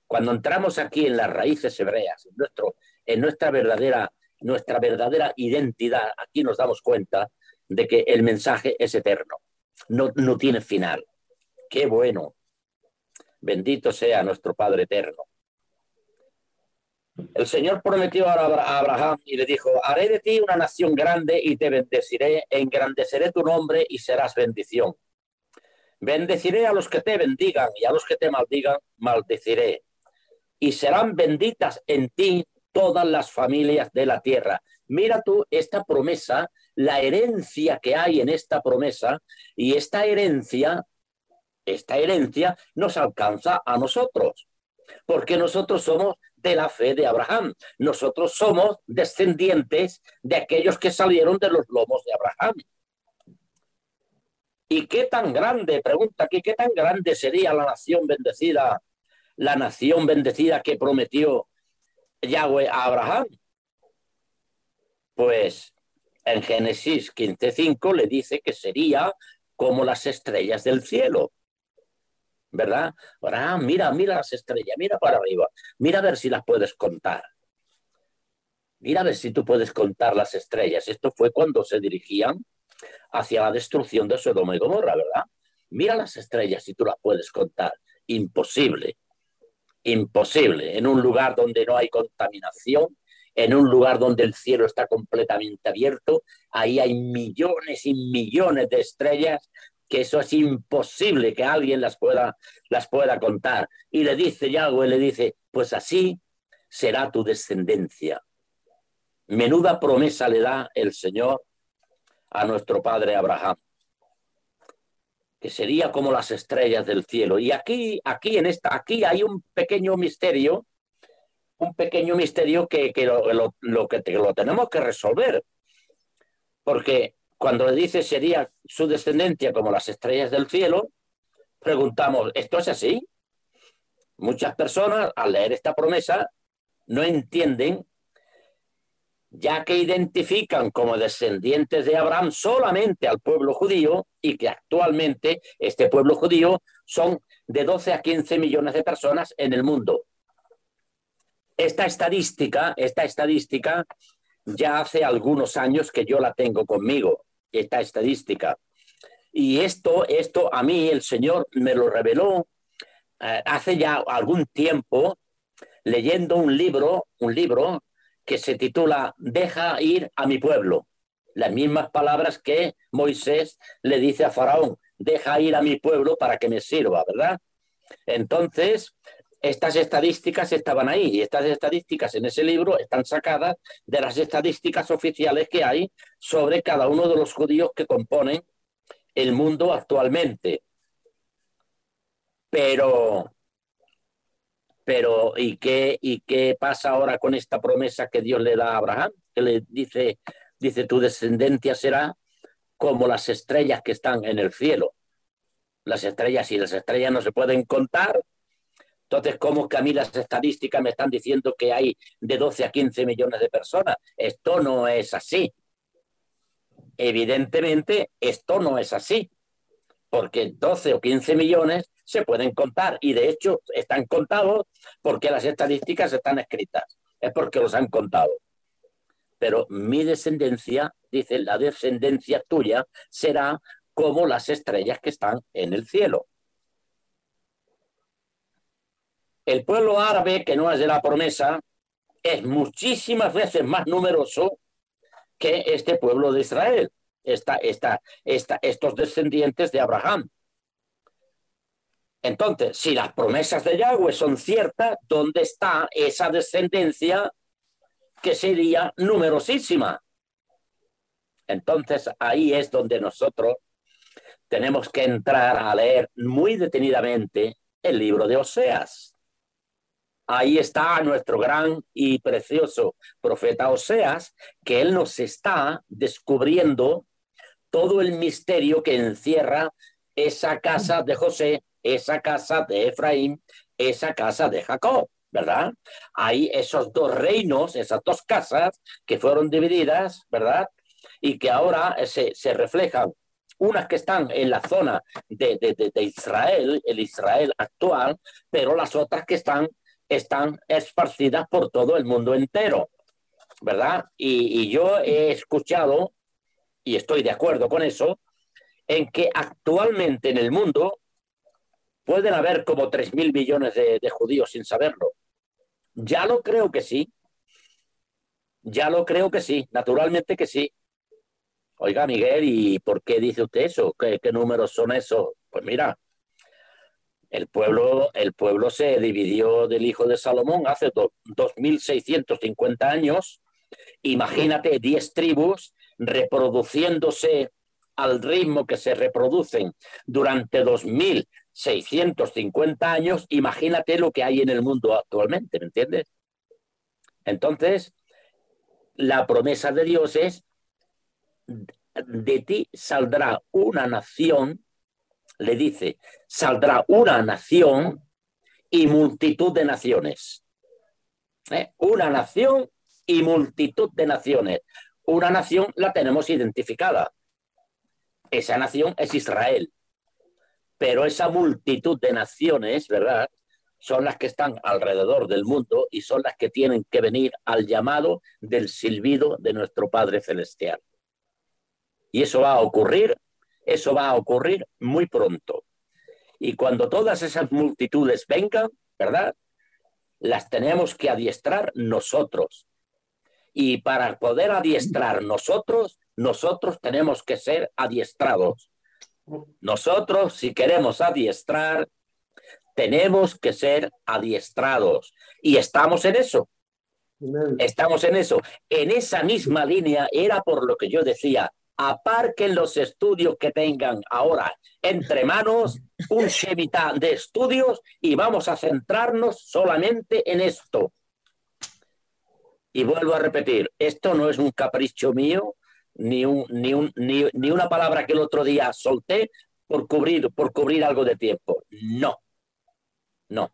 Cuando entramos aquí en las raíces hebreas, en, nuestro, en nuestra, verdadera, nuestra verdadera identidad, aquí nos damos cuenta de que el mensaje es eterno, no, no tiene final. Qué bueno. Bendito sea nuestro Padre eterno. El Señor prometió a Abraham y le dijo, haré de ti una nación grande y te bendeciré, engrandeceré tu nombre y serás bendición. Bendeciré a los que te bendigan y a los que te maldigan, maldeciré. Y serán benditas en ti todas las familias de la tierra. Mira tú esta promesa, la herencia que hay en esta promesa, y esta herencia, esta herencia nos alcanza a nosotros, porque nosotros somos de la fe de Abraham. Nosotros somos descendientes de aquellos que salieron de los lomos de Abraham. ¿Y qué tan grande, pregunta aquí, qué tan grande sería la nación bendecida, la nación bendecida que prometió Yahweh a Abraham? Pues en Génesis 15.5 le dice que sería como las estrellas del cielo. ¿Verdad? Ahora, mira, mira las estrellas, mira para arriba, mira a ver si las puedes contar. Mira a ver si tú puedes contar las estrellas. Esto fue cuando se dirigían hacia la destrucción de Sodoma y Gomorra, ¿verdad? Mira las estrellas si tú las puedes contar. Imposible, imposible. En un lugar donde no hay contaminación, en un lugar donde el cielo está completamente abierto, ahí hay millones y millones de estrellas que eso es imposible que alguien las pueda, las pueda contar. Y le dice Yahweh, le dice, pues así será tu descendencia. Menuda promesa le da el Señor a nuestro padre Abraham, que sería como las estrellas del cielo. Y aquí, aquí en esta, aquí hay un pequeño misterio un pequeño misterio que, lo, que lo tenemos que resolver. Porque cuando dice sería su descendencia como las estrellas del cielo, preguntamos, ¿esto es así? Muchas personas al leer esta promesa no entienden, ya que identifican como descendientes de Abraham solamente al pueblo judío y que actualmente este pueblo judío son de 12 a 15 millones de personas en el mundo. Esta estadística, esta estadística ya hace algunos años que yo la tengo conmigo, esta estadística. Y esto, esto a mí el Señor me lo reveló eh, hace ya algún tiempo leyendo un libro, un libro que se titula Deja ir a mi pueblo. Las mismas palabras que Moisés le dice a Faraón, deja ir a mi pueblo para que me sirva, ¿verdad? Entonces, estas estadísticas estaban ahí y estas estadísticas en ese libro están sacadas de las estadísticas oficiales que hay sobre cada uno de los judíos que componen el mundo actualmente. Pero, pero ¿y qué, ¿y qué pasa ahora con esta promesa que Dios le da a Abraham? Que le dice, dice, tu descendencia será como las estrellas que están en el cielo. Las estrellas, y las estrellas no se pueden contar, entonces, ¿cómo que a mí las estadísticas me están diciendo que hay de 12 a 15 millones de personas? Esto no es así. Evidentemente, esto no es así, porque 12 o 15 millones se pueden contar y de hecho están contados porque las estadísticas están escritas, es porque los han contado. Pero mi descendencia, dice, la descendencia tuya será como las estrellas que están en el cielo. El pueblo árabe, que no es de la promesa, es muchísimas veces más numeroso que este pueblo de Israel, esta, estos descendientes de Abraham. Entonces, si las promesas de Yahweh son ciertas, ¿dónde está esa descendencia que sería numerosísima? Entonces, ahí es donde nosotros tenemos que entrar a leer muy detenidamente el libro de Oseas ahí está nuestro gran y precioso profeta Oseas, que él nos está descubriendo todo el misterio que encierra esa casa de José, esa casa de Efraín, esa casa de Jacob, ¿verdad? Hay esos dos reinos, esas dos casas que fueron divididas, ¿verdad? Y que ahora se, se reflejan unas que están en la zona de, de, de, Israel, el Israel actual, pero las otras que están están esparcidas por todo el mundo entero, ¿verdad? Y, yo he escuchado, y estoy de acuerdo con eso, en que actualmente en el mundo pueden haber como 3 mil millones de, de judíos sin saberlo. Ya lo creo que sí. Ya lo creo que sí, naturalmente que sí. Oiga, Miguel, ¿y por qué dice usted eso? ¿Qué, qué números son esos? Pues mira, el pueblo, el pueblo se dividió del hijo de Salomón hace 2650 años. Imagínate 10 tribus reproduciéndose al ritmo que se reproducen durante 2650 años. Imagínate lo que hay en el mundo actualmente, ¿me entiendes? Entonces, la promesa de Dios es, de ti saldrá una nación le dice, saldrá una nación y multitud de naciones. ¿Eh? Una nación y multitud de naciones. Una nación la tenemos identificada. Esa nación es Israel. Pero esa multitud de naciones, ¿verdad? Son las que están alrededor del mundo y son las que tienen que venir al llamado del silbido de nuestro Padre Celestial. Y eso va a ocurrir, eso va a ocurrir muy pronto. Y cuando todas esas multitudes vengan, ¿verdad? Las tenemos que adiestrar nosotros. Y para poder adiestrar nosotros, nosotros tenemos que ser adiestrados. Nosotros, si queremos adiestrar, tenemos que ser adiestrados. Y estamos en eso. Estamos en eso. En esa misma línea era por lo que yo decía, aparquen los estudios que tengan ahora entre manos, un chevita de estudios y vamos a centrarnos solamente en esto. Y vuelvo a repetir, esto no es un capricho mío, ni, un, ni, un, ni, ni una palabra que el otro día solté por cubrir, por cubrir algo de tiempo. No, no.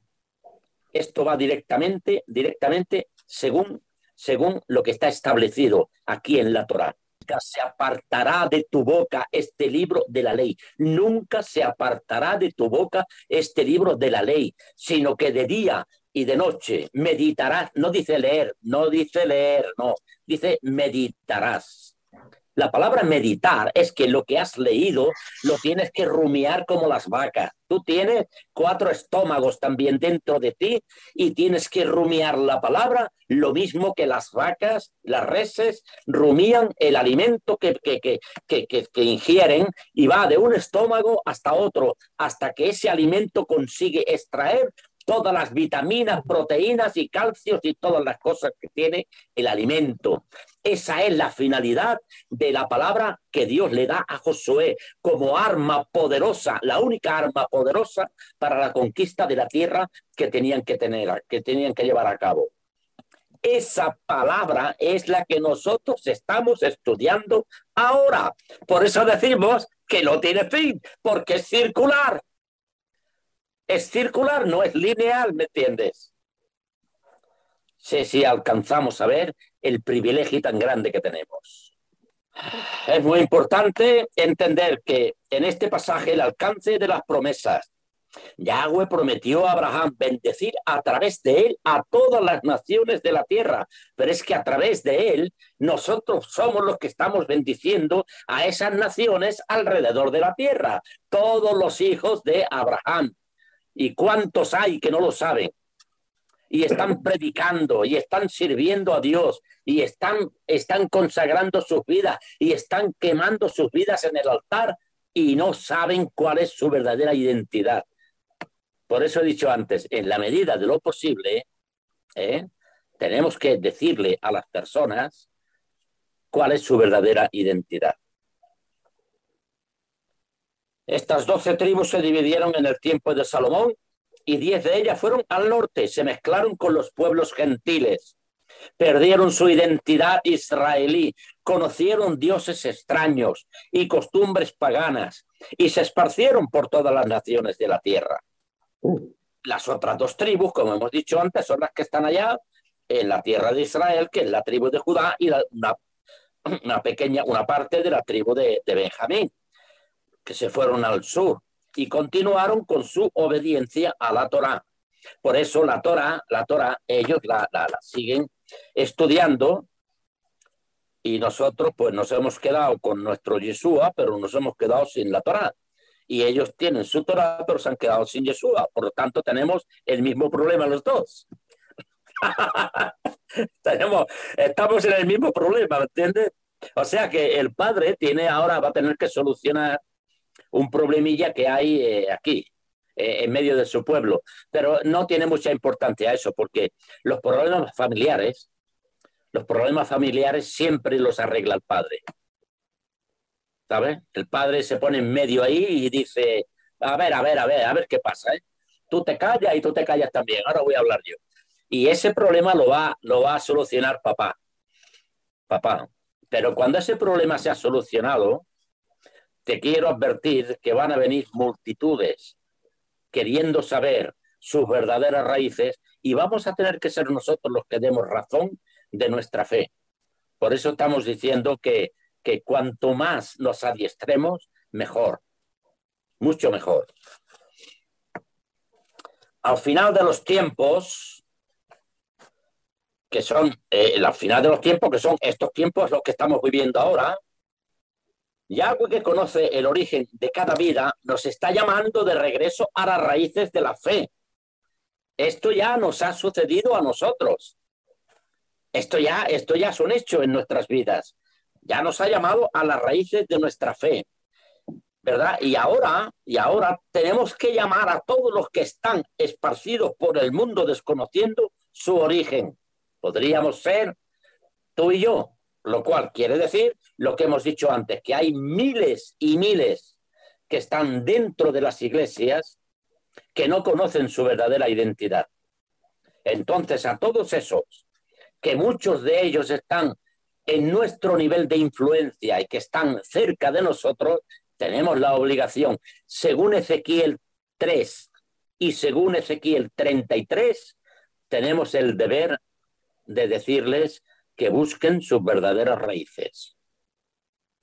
Esto va directamente, directamente según, según lo que está establecido aquí en la Torá. Nunca se apartará de tu boca este libro de la ley. Nunca se apartará de tu boca este libro de la ley, sino que de día y de noche meditarás, no dice leer, no dice leer, no, dice meditarás. La palabra meditar es que lo que has leído lo tienes que rumiar como las vacas. Tú tienes cuatro estómagos también dentro de ti y tienes que rumiar la palabra, lo mismo que las vacas, las reses, rumían el alimento que, que, que, que, ingieren y va de un estómago hasta otro, hasta que ese alimento consigue extraer todas las vitaminas, proteínas y calcios y todas las cosas que tiene el alimento. Esa es la finalidad de la palabra que Dios le da a Josué como arma poderosa, la única arma poderosa para la conquista de la tierra que tenían que tener, que tenían que llevar a cabo. Esa palabra es la que nosotros estamos estudiando ahora. Por eso decimos que no tiene fin, porque es circular es circular, no es lineal, ¿me entiendes? Sí, sí, alcanzamos a ver el privilegio tan grande que tenemos. Es muy importante entender que en este pasaje el alcance de las promesas, Yahweh prometió a Abraham bendecir a través de él a todas las naciones de la tierra, pero es que a través de él nosotros somos los que estamos bendiciendo a esas naciones alrededor de la tierra, todos los hijos de Abraham. ¿Y cuántos hay que no lo saben? Y están predicando y están sirviendo a Dios y están, están consagrando sus vidas y están quemando sus vidas en el altar y no saben cuál es su verdadera identidad. Por eso he dicho antes, en la medida de lo posible, ¿eh? tenemos que decirle a las personas cuál es su verdadera identidad. Estas doce tribus se dividieron en el tiempo de Salomón y diez de ellas fueron al norte, se mezclaron con los pueblos gentiles, perdieron su identidad israelí, conocieron dioses extraños y costumbres paganas y se esparcieron por todas las naciones de la tierra. Las otras dos tribus, como hemos dicho antes, son las que están allá en la tierra de Israel, que es la tribu de Judá y una, pequeña, una parte de la tribu de Benjamín que se fueron al sur y continuaron con su obediencia a la Torá. Por eso la Torá, la Torá, ellos la, la, siguen estudiando y nosotros pues nos hemos quedado con nuestro Yeshua, pero nos hemos quedado sin la Torá. Y ellos tienen su Torá, pero se han quedado sin Yeshua. Por lo tanto, tenemos el mismo problema los dos. tenemos, estamos en el mismo problema, ¿me entiendes? O sea que el padre tiene ahora, va a tener que solucionar un problemilla que hay eh, aquí, eh, en medio de su pueblo. Pero no tiene mucha importancia eso, porque los problemas familiares, los problemas familiares siempre los arregla el padre. ¿Sabes? El padre se pone en medio ahí y dice, a ver, a ver, a ver, a ver qué pasa. ¿eh? Tú te callas y tú te callas también. Ahora voy a hablar yo. Y ese problema lo va, lo va a solucionar papá. Papá. Pero cuando ese problema se ha solucionado, te quiero advertir que van a venir multitudes queriendo saber sus verdaderas raíces y vamos a tener que ser nosotros los que demos razón de nuestra fe. Por eso estamos diciendo que, que cuanto más nos adiestremos, mejor, mucho mejor. Al final de los tiempos, que son, eh, al final de los tiempos, que son estos tiempos los que estamos viviendo ahora, Yahweh que conoce el origen de cada vida nos está llamando de regreso a las raíces de la fe. Esto ya nos ha sucedido a nosotros. Esto ya, esto ya es un hecho en nuestras vidas. Ya nos ha llamado a las raíces de nuestra fe. ¿Verdad? Y ahora, y ahora tenemos que llamar a todos los que están esparcidos por el mundo desconociendo su origen. Podríamos ser tú y yo, lo cual quiere decir lo que hemos dicho antes, que hay miles y miles que están dentro de las iglesias que no conocen su verdadera identidad. Entonces, a todos esos, que muchos de ellos están en nuestro nivel de influencia y que están cerca de nosotros, tenemos la obligación, según Ezequiel 3 y según Ezequiel 33, tenemos el deber de decirles que busquen sus verdaderas raíces.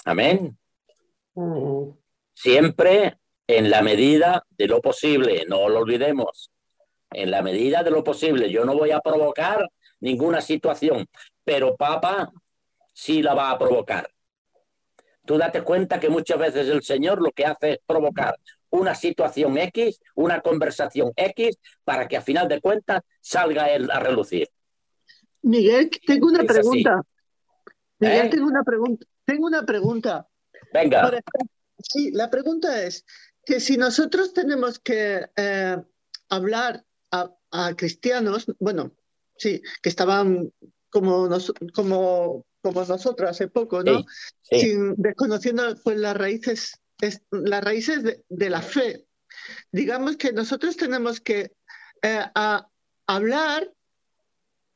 Amén. Siempre en la medida de lo posible, no lo olvidemos, en la medida de lo posible. Yo no voy a provocar ninguna situación, pero Papa sí la va a provocar. Tú date cuenta que muchas veces el Señor lo que hace es provocar una situación X, una conversación X, para que a final de cuentas salga él a relucir. Miguel, tengo una pregunta. Miguel, ¿Eh? tengo una pregunta. Tengo una pregunta. Venga. Sí, la pregunta es que si nosotros tenemos que eh, hablar a, cristianos, bueno, sí, que estaban como, como, como nosotros hace poco, ¿no? Sin, desconociendo pues las raíces, las raíces de, la fe. Digamos que nosotros tenemos que eh, hablar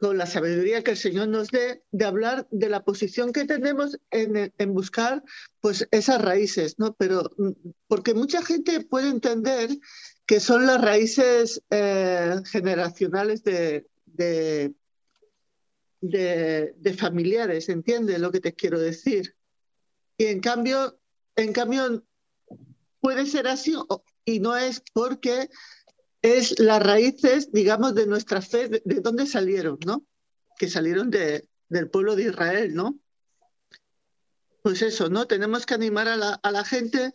con la sabiduría que el Señor nos dé, de hablar de la posición que tenemos en, en, buscar pues esas raíces, ¿no? Pero mm, porque mucha gente puede entender que son las raíces eh, generacionales de, de, familiares, ¿entiendes lo que te quiero decir? Y en cambio, en cambio puede ser así y no es porque es las raíces, digamos, de nuestra fe, de, dónde salieron, ¿no? Que salieron de, del pueblo de Israel, ¿no? Pues eso, ¿no? Tenemos que animar a la, a la gente,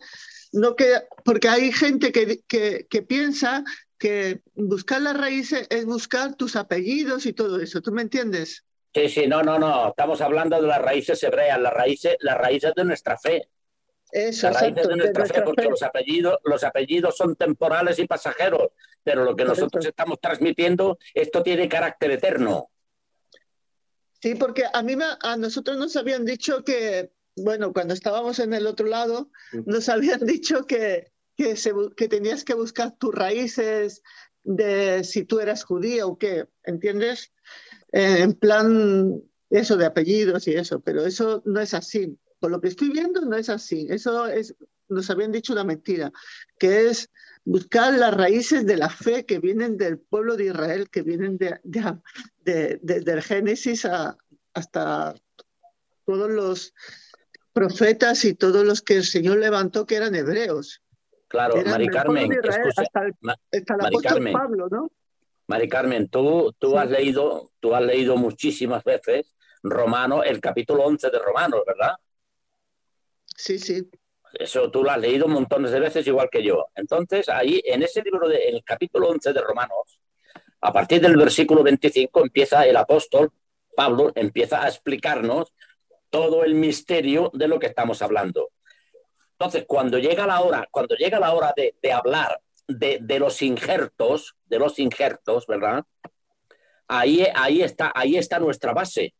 no que, porque hay gente que, que, que, piensa que buscar las raíces es buscar tus apellidos y todo eso, ¿tú me entiendes? Sí, sí, no, no, no, estamos hablando de las raíces hebreas, las raíces, las raíces de nuestra fe. Eso, la de nuestra, fe, porque los apellidos, los apellidos son temporales y pasajeros, pero lo que nosotros estamos transmitiendo, esto tiene carácter eterno. Sí, porque a mí a nosotros nos habían dicho que, bueno, cuando estábamos en el otro lado, nos habían dicho que, que, que tenías que buscar tus raíces de si tú eras judía o qué, ¿entiendes? Eh, en plan eso de apellidos y eso, pero eso no es así por lo que estoy viendo no es así. Eso es, nos habían dicho una mentira, que es buscar las raíces de la fe que vienen del pueblo de Israel, que vienen de, de, del Génesis hasta todos los profetas y todos los que el Señor levantó que eran hebreos. Claro, Mari Carmen, Pablo, ¿no? Mari Carmen, tú, tú, has leído, tú has leído muchísimas veces Romano, el capítulo 11 de Romanos, ¿verdad? Sí, sí. Eso tú lo has leído montones de veces igual que yo. Entonces, ahí en ese libro, de, en el capítulo 11 de Romanos, a partir del versículo 25 empieza el apóstol Pablo, empieza a explicarnos todo el misterio de lo que estamos hablando. Entonces, cuando llega la hora, cuando llega la hora de, hablar de, de, los injertos, de los injertos, ¿verdad? Ahí, ahí, está, ahí está nuestra base.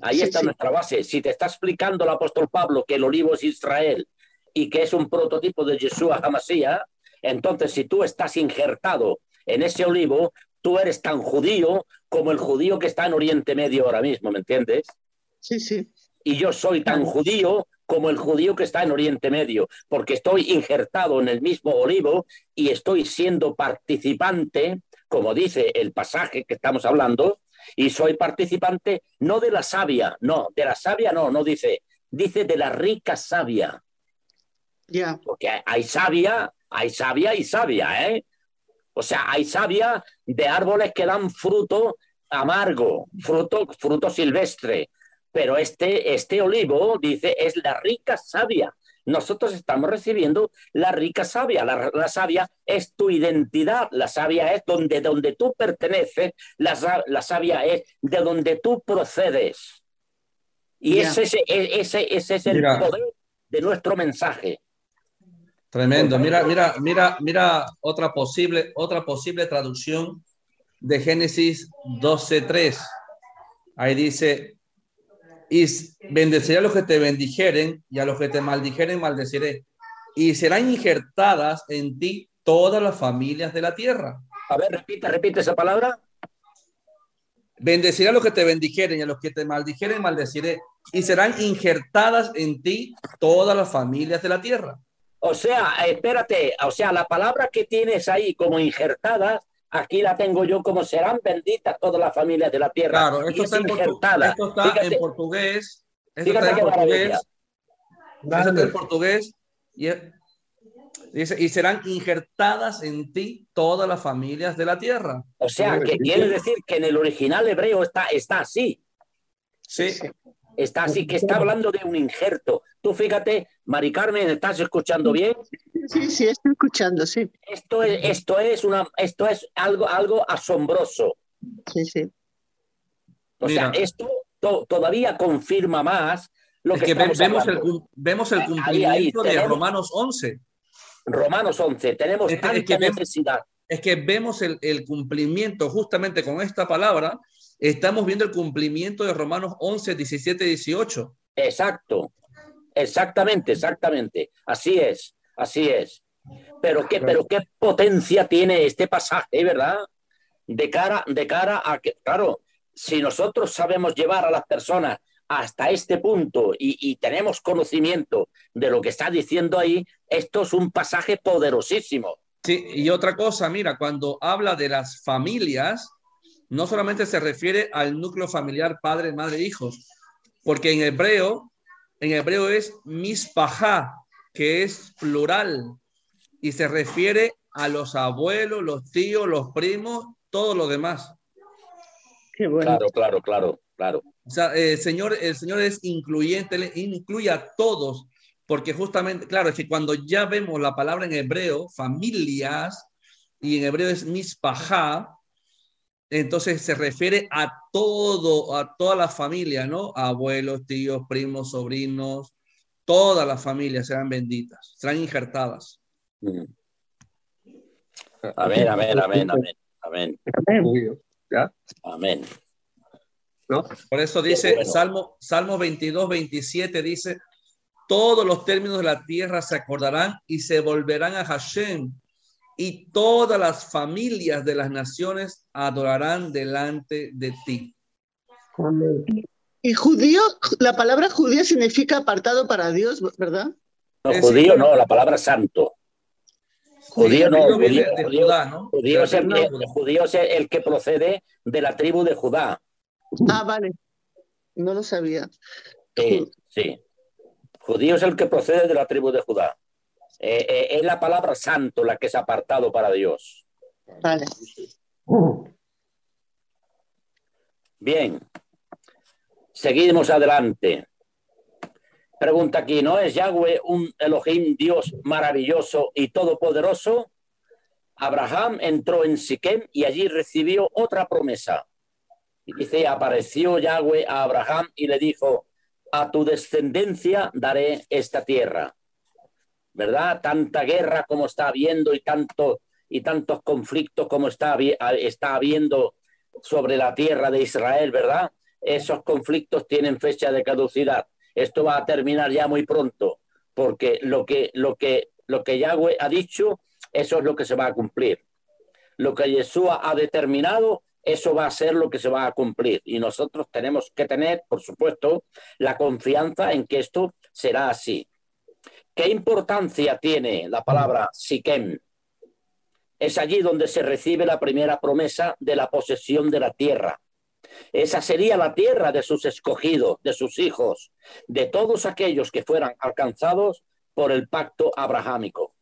Ahí está nuestra base. Si te está explicando el apóstol Pablo que el olivo es Israel y que es un prototipo de Yeshua Hamasía, entonces si tú estás injertado en ese olivo, tú eres tan judío como el judío que está en Oriente Medio ahora mismo, ¿me entiendes? Sí, sí. Y yo soy tan judío como el judío que está en Oriente Medio, porque estoy injertado en el mismo olivo y estoy siendo participante, como dice el pasaje que estamos hablando, y soy participante no de la savia, no, de la savia no, no dice, dice de la rica savia. Ya. Porque hay savia, hay savia y savia, ¿eh? O sea, hay savia de árboles que dan fruto amargo, fruto, fruto silvestre. Pero este, este olivo, dice, es la rica savia. Nosotros estamos recibiendo la rica savia. La, la savia es tu identidad. La savia es donde, donde tú perteneces. La, la savia es de donde tú procedes. Y ese, ese, ese, ese es el Mira. poder de nuestro mensaje. Tremendo. Mira, mira, mira, mira otra posible, otra posible traducción de Génesis 12:3. Ahí dice, y bendeciré a los que te bendijeren y a los que te maldijeren maldeciré. Y serán injertadas en ti todas las familias de la tierra. A ver, repite, repite esa palabra. Bendeciré a los que te bendijeren y a los que te maldijeren maldeciré. Y serán injertadas en ti todas las familias de la tierra. O sea, espérate, o sea, la palabra que tienes ahí como injertada, aquí la tengo yo como serán benditas todas las familias de la tierra. Claro, esto es está, en, portu- injertada. esto está Fíjate, en portugués. Esto fíjate está en qué portugués. Esto está en portugués. Y es- dice, y serán injertadas en ti todas las familias de la tierra. O sea, que quiere decir que en el original hebreo está, está así, Sí, está así, que está hablando de un injerto. Tú fíjate, Mari Carmen, ¿estás escuchando bien? Sí, sí, estoy escuchando, sí. Esto es, esto es, una, esto es algo, algo asombroso. Sí, sí. O sea, esto to- todavía confirma más lo es que, que ve- estamos vemos, el, vemos el Ahí, ahí, cumplimiento de Romanos 11. Romanos 11, tenemos Es que- es tanta vemos- necesidad. Es que vemos el, el cumplimiento justamente con esta palabra. Estamos viendo el cumplimiento de Romanos 11, 17, 18. Exacto, exactamente, exactamente. Así es, así es. Pero qué, pero qué potencia tiene este pasaje, ¿verdad? De cara, de cara a que, claro, si nosotros sabemos llevar a las personas hasta este punto y, y tenemos conocimiento de lo que está diciendo ahí, esto es un pasaje poderosísimo. Sí, y otra cosa, mira, cuando habla de las familias, no solamente se refiere al núcleo familiar padre, madre, hijos, porque en hebreo, en hebreo es mispajá, que es plural, y se refiere a los abuelos, los tíos, los primos, todo lo demás. Qué bueno. Claro, claro, claro, claro. O sea, el Señor, el Señor es incluyente, incluye a todos, porque justamente, claro, es que cuando ya vemos la palabra en hebreo, familias, y en hebreo es mispajá, entonces se refiere a todo, a toda la familia, ¿no? Abuelos, tíos, primos, sobrinos, todas las familias serán benditas, serán injertadas. Mm. Amén, amén, amén, amén, amén, ¿Ya? amén. ¿No? Por eso dice bueno. Salmo, Salmo 22, 27, dice, todos los términos de la tierra se acordarán y se volverán a Hashem, y todas las familias de las naciones adorarán delante de ti. Y judío, la palabra judío significa apartado para Dios, ¿verdad? No, Es judío no, la palabra santo. Judío no, Judío viene judío, de judío- Judá, ¿no? judío es el, judío es el que procede de la tribu de Judá. Ah, vale. No lo sabía. Sí, sí. Judío es el que procede de la tribu de Judá. Eh, eh, es la palabra santo la que es apartado para Dios. Vale. Bien. Seguimos adelante. Pregunta aquí, ¿no es Yahweh un Elohim, Dios maravilloso y todopoderoso? Abraham entró en Siquem y allí recibió otra promesa. Y dice, apareció Yahweh a Abraham y le dijo, a tu descendencia daré esta tierra. ¿Verdad? Tanta guerra como está habiendo y, tanto, y tantos conflictos como está, está habiendo sobre la tierra de Israel, ¿verdad? Esos conflictos tienen fecha de caducidad. Esto va a terminar ya muy pronto, porque lo que, lo que, lo que Yahweh ha dicho, eso es lo que se va a cumplir. Lo que Yeshua ha determinado, eso va a ser lo que se va a cumplir. Y nosotros tenemos que tener, por supuesto, la confianza en que esto será así. ¿Qué importancia tiene la palabra Siquem? Es allí donde se recibe la primera promesa de la posesión de la tierra. Esa sería la tierra de sus escogidos, de sus hijos, de todos aquellos que fueran alcanzados por el pacto abrahámico.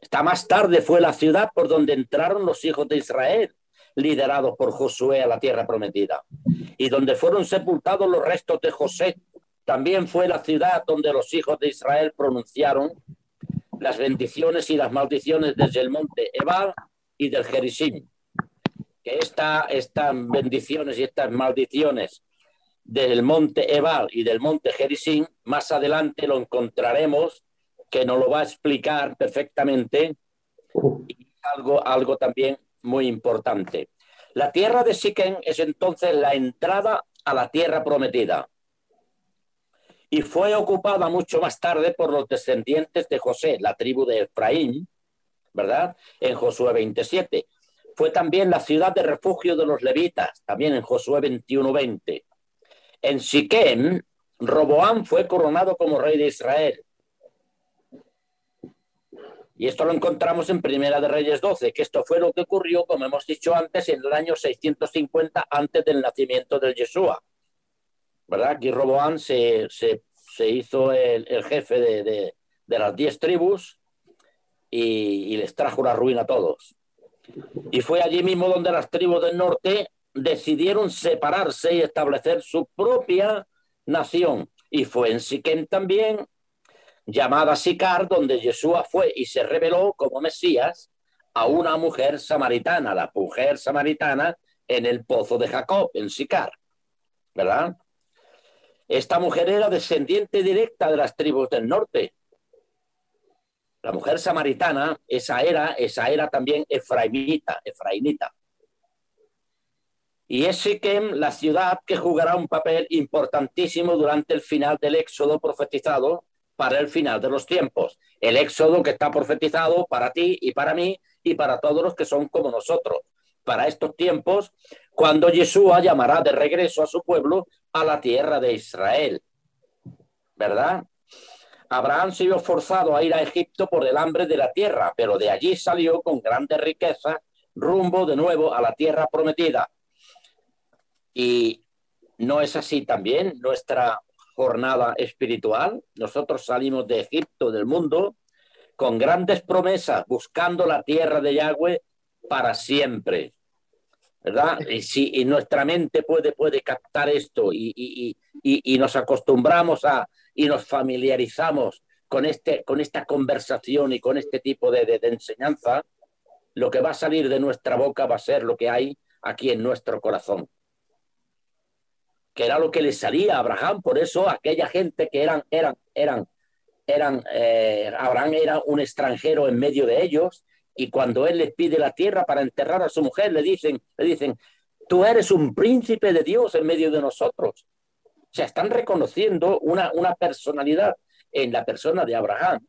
Esta más tarde fue la ciudad por donde entraron los hijos de Israel, liderados por Josué a la tierra prometida, y donde fueron sepultados los restos de José. También fue la ciudad donde los hijos de Israel pronunciaron las bendiciones y las maldiciones desde el monte Ebal y del Jerisim. Que esta, estas bendiciones y estas maldiciones del monte Ebal y del monte Jerisim, más adelante lo encontraremos, que nos lo va a explicar perfectamente, y algo, algo también muy importante. La tierra de Siquén es entonces la entrada a la tierra prometida y fue ocupada mucho más tarde por los descendientes de José, la tribu de Efraín, ¿verdad? En Josué 27. Fue también la ciudad de refugio de los levitas, también en Josué 21-20. En Siquem, Roboán fue coronado como rey de Israel. Y esto lo encontramos en Primera de Reyes 12, que esto fue lo que ocurrió, como hemos dicho antes, en el año 650 antes del nacimiento del Yeshua. ¿verdad? Aquí Roboán se, hizo el, jefe de, las diez tribus y, les trajo la ruina a todos. Y fue allí mismo donde las tribus del norte decidieron separarse y establecer su propia nación. Y fue en Siquén también, llamada Sicar, donde Yeshua fue y se reveló como Mesías a una mujer samaritana, la mujer samaritana en el pozo de Jacob, en Sicar. ¿Verdad? Esta mujer era descendiente directa de las tribus del norte. La mujer samaritana, esa era, esa era también efraimita, efraimita. Y es Siquem la ciudad que jugará un papel importantísimo durante el final del éxodo profetizado para el final de los tiempos. El éxodo que está profetizado para ti y para mí y para todos los que son como nosotros. Para estos tiempos, cuando Yeshua llamará de regreso a su pueblo a la tierra de Israel. ¿Verdad? Abraham se vio forzado a ir a Egipto por el hambre de la tierra, pero de allí salió con grandes riquezas rumbo de nuevo a la tierra prometida. Y no es así también nuestra jornada espiritual. Nosotros salimos de Egipto, del mundo, con grandes promesas, buscando la tierra de Yahweh para siempre. ¿verdad? Y si y nuestra mente puede, puede captar esto y, y, y, y, nos acostumbramos a y nos familiarizamos con, este, con esta conversación y con este tipo de, de, de, enseñanza, lo que va a salir de nuestra boca va a ser lo que hay aquí en nuestro corazón. Que era lo que le salía a Abraham, por eso aquella gente que eran, eran, eran, eran, eh, Abraham era un extranjero en medio de ellos, y cuando él les pide la tierra para enterrar a su mujer, le dicen, le dicen, tú eres un príncipe de Dios en medio de nosotros. O sea, están reconociendo una, una personalidad en la persona de Abraham,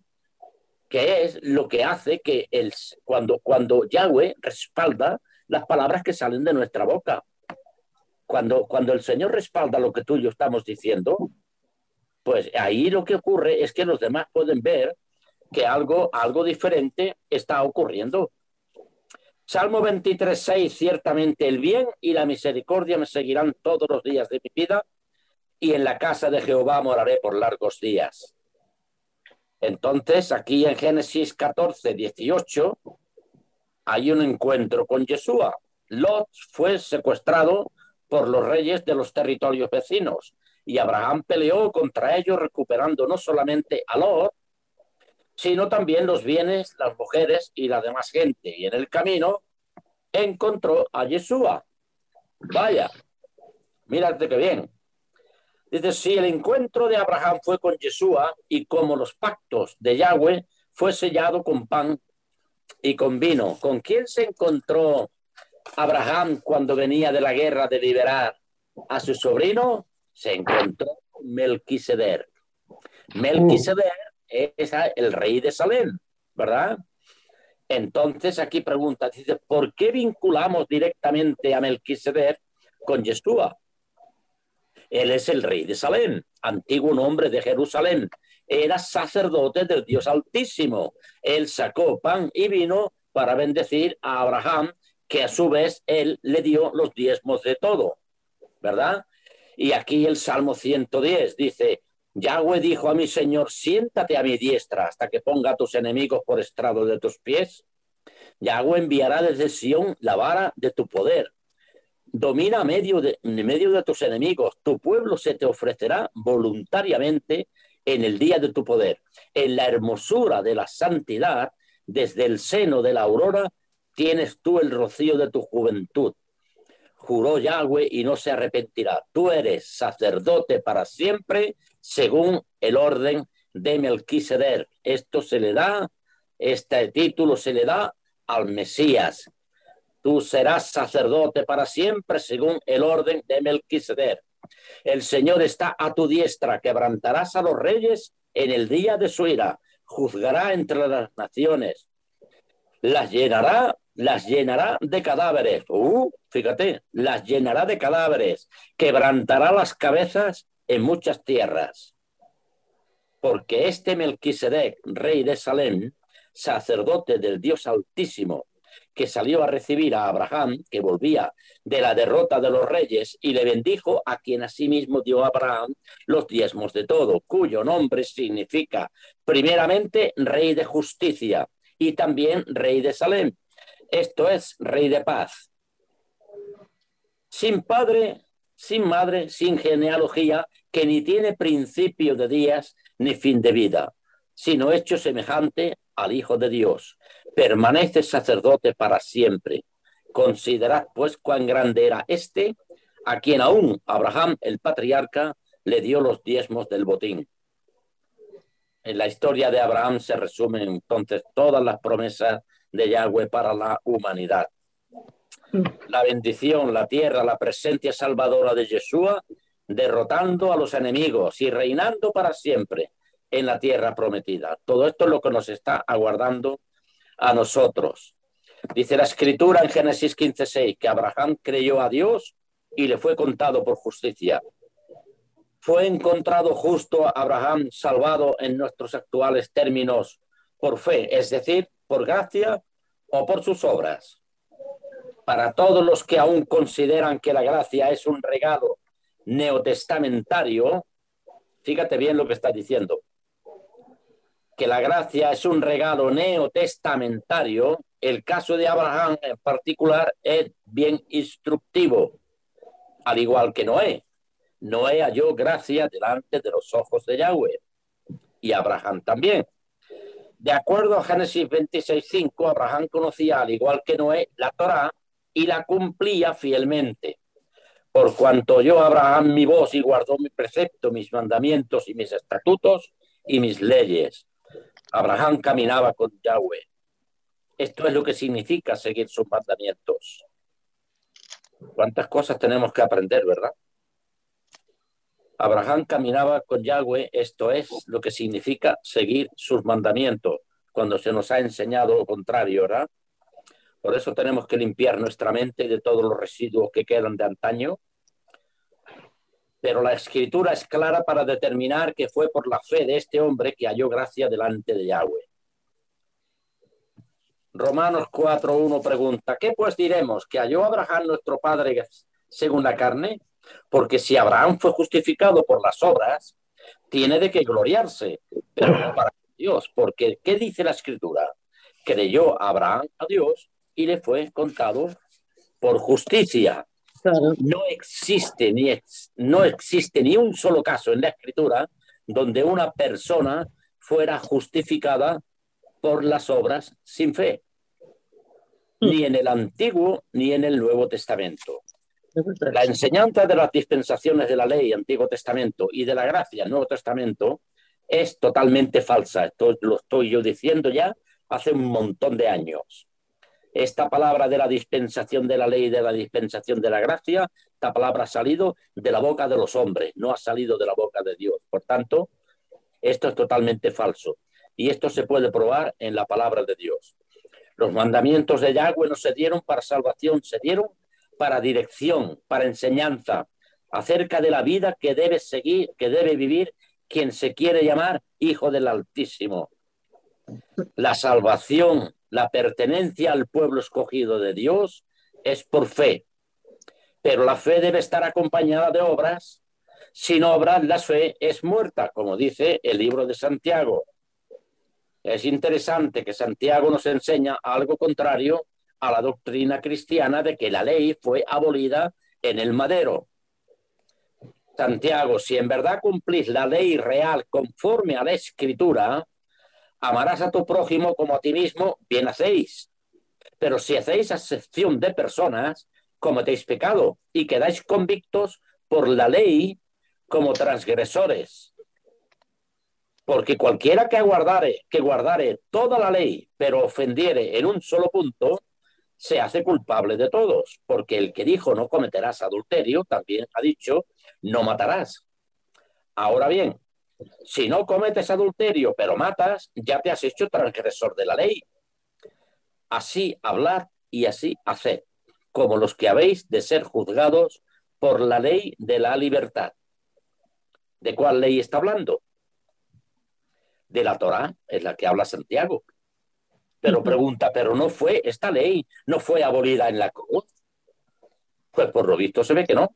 que es lo que hace que el, cuando, cuando Yahweh respalda las palabras que salen de nuestra boca. Cuando, cuando el Señor respalda lo que tú y yo estamos diciendo, pues ahí lo que ocurre es que los demás pueden ver que algo, algo diferente está ocurriendo. Salmo 23, 6, ciertamente el bien y la misericordia me seguirán todos los días de mi vida y en la casa de Jehová moraré por largos días. Entonces, aquí en Génesis 14, 18, hay un encuentro con Yeshua. Lot fue secuestrado por los reyes de los territorios vecinos y Abraham peleó contra ellos recuperando no solamente a Lot, sino también los bienes, las mujeres y la demás gente. Y en el camino encontró a Yeshua. Vaya, mírate qué bien. Dice, si el encuentro de Abraham fue con Yeshua y como los pactos de Yahweh fue sellado con pan y con vino, ¿con quién se encontró Abraham cuando venía de la guerra de liberar a su sobrino? Se encontró con Melquisedec. Melquisedec es el rey de Salem, ¿verdad? Entonces aquí pregunta, dice, ¿por qué vinculamos directamente a Melquisedec con Yeshua? Él es el rey de Salem, antiguo nombre de Jerusalén. Era sacerdote del Dios Altísimo. Él sacó pan y vino para bendecir a Abraham que a su vez él le dio los diezmos de todo, ¿verdad? Y aquí el Salmo 110 dice, Yahweh dijo a mi Señor, siéntate a mi diestra hasta que ponga a tus enemigos por estrado de tus pies. Yahweh enviará desde Sión la vara de tu poder. Domina medio de, medio de tus enemigos. Tu pueblo se te ofrecerá voluntariamente en el día de tu poder. En la hermosura de la santidad, desde el seno de la aurora, tienes tú el rocío de tu juventud. Juró Yahweh y no se arrepentirá. Tú eres sacerdote para siempre, según el orden de Melquisedec. Esto se le da, este título se le da al Mesías. Tú serás sacerdote para siempre, según el orden de Melquisedec. El Señor está a tu diestra, quebrantarás a los reyes en el día de su ira, juzgará entre las naciones, las llenará, las llenará de cadáveres. Uh, fíjate, las llenará de cadáveres, quebrantará las cabezas en muchas tierras. Porque este Melquisedec, rey de Salem, sacerdote del Dios Altísimo, que salió a recibir a Abraham, que volvía de la derrota de los reyes, y le bendijo a quien asimismo dio a Abraham los diezmos de todo, cuyo nombre significa primeramente rey de justicia y también rey de Salem. Esto es rey de paz. Sin padre, sin madre, sin genealogía, que ni tiene principio de días ni fin de vida, sino hecho semejante al Hijo de Dios permanece sacerdote para siempre. Considerad pues cuán grande era este, a quien aún Abraham el patriarca le dio los diezmos del botín. En la historia de Abraham se resumen entonces todas las promesas de Yahweh para la humanidad. La bendición, la tierra, la presencia salvadora de Yeshua, derrotando a los enemigos y reinando para siempre en la tierra prometida. Todo esto es lo que nos está aguardando a nosotros. Dice la escritura en Génesis 15:6 que Abraham creyó a Dios y le fue contado por justicia. Fue encontrado justo Abraham salvado en nuestros actuales términos por fe, es decir, por gracia o por sus obras. Para todos los que aún consideran que la gracia es un regalo neotestamentario, fíjate bien lo que está diciendo que la gracia es un regalo neotestamentario, el caso de Abraham en particular es bien instructivo, al igual que Noé. Noé halló gracia delante de los ojos de Yahweh y Abraham también. De acuerdo a Génesis 26.5, Abraham conocía, al igual que Noé, la Torá y la cumplía fielmente. Por cuanto oyó Abraham mi voz y guardó mi precepto, mis mandamientos y mis estatutos y mis leyes. Abraham caminaba con Yahweh. Esto es lo que significa seguir sus mandamientos. ¿Cuántas cosas tenemos que aprender, verdad? Abraham caminaba con Yahweh, esto es lo que significa seguir sus mandamientos, cuando se nos ha enseñado lo contrario, ¿verdad? Por eso tenemos que limpiar nuestra mente de todos los residuos que quedan de antaño pero la escritura es clara para determinar que fue por la fe de este hombre que halló gracia delante de Yahweh. Romanos 4.1 pregunta, ¿qué pues diremos? ¿Que halló Abraham nuestro padre según la carne? Porque si Abraham fue justificado por las obras, tiene de qué gloriarse, pero no para Dios, porque ¿qué dice la escritura? Creyó Abraham a Dios y le fue contado por justicia. No existe ni no existe ni un solo caso en la escritura donde una persona fuera justificada por las obras sin fe, ni en el Antiguo ni en el Nuevo Testamento. La enseñanza de las dispensaciones de la ley, Antiguo Testamento, y de la gracia, Nuevo Testamento, es totalmente falsa. Esto lo estoy yo diciendo ya hace un montón de años esta palabra de la dispensación de la ley de la dispensación de la gracia, esta palabra ha salido de la boca de los hombres, no ha salido de la boca de Dios. Por tanto, esto es totalmente falso. Y esto se puede probar en la palabra de Dios. Los mandamientos de Yahweh no se dieron para salvación, se dieron para dirección, para enseñanza, acerca de la vida que debe seguir, que debe vivir quien se quiere llamar Hijo del Altísimo. La salvación la pertenencia al pueblo escogido de Dios es por fe, pero la fe debe estar acompañada de obras. Sin obras, la fe es muerta, como dice el libro de Santiago. Es interesante que Santiago nos enseña algo contrario a la doctrina cristiana de que la ley fue abolida en el madero. Santiago, si en verdad cumplís la ley real conforme a la escritura, amarás a tu prójimo como a ti mismo, bien hacéis. Pero si hacéis acepción de personas, cometéis pecado y quedáis convictos por la ley como transgresores. Porque cualquiera que guardare, que guardare toda la ley, pero ofendiere en un solo punto, se hace culpable de todos, porque el que dijo no cometerás adulterio también ha dicho no matarás. Ahora bien, si no cometes adulterio pero matas, ya te has hecho transgresor de la ley. Así hablar y así hacer, como los que habéis de ser juzgados por la ley de la libertad. ¿De cuál ley está hablando? De la Torá, es la que habla Santiago. Pero pregunta, ¿pero no fue esta ley, no fue abolida en la cruz? Pues por lo visto se ve que no.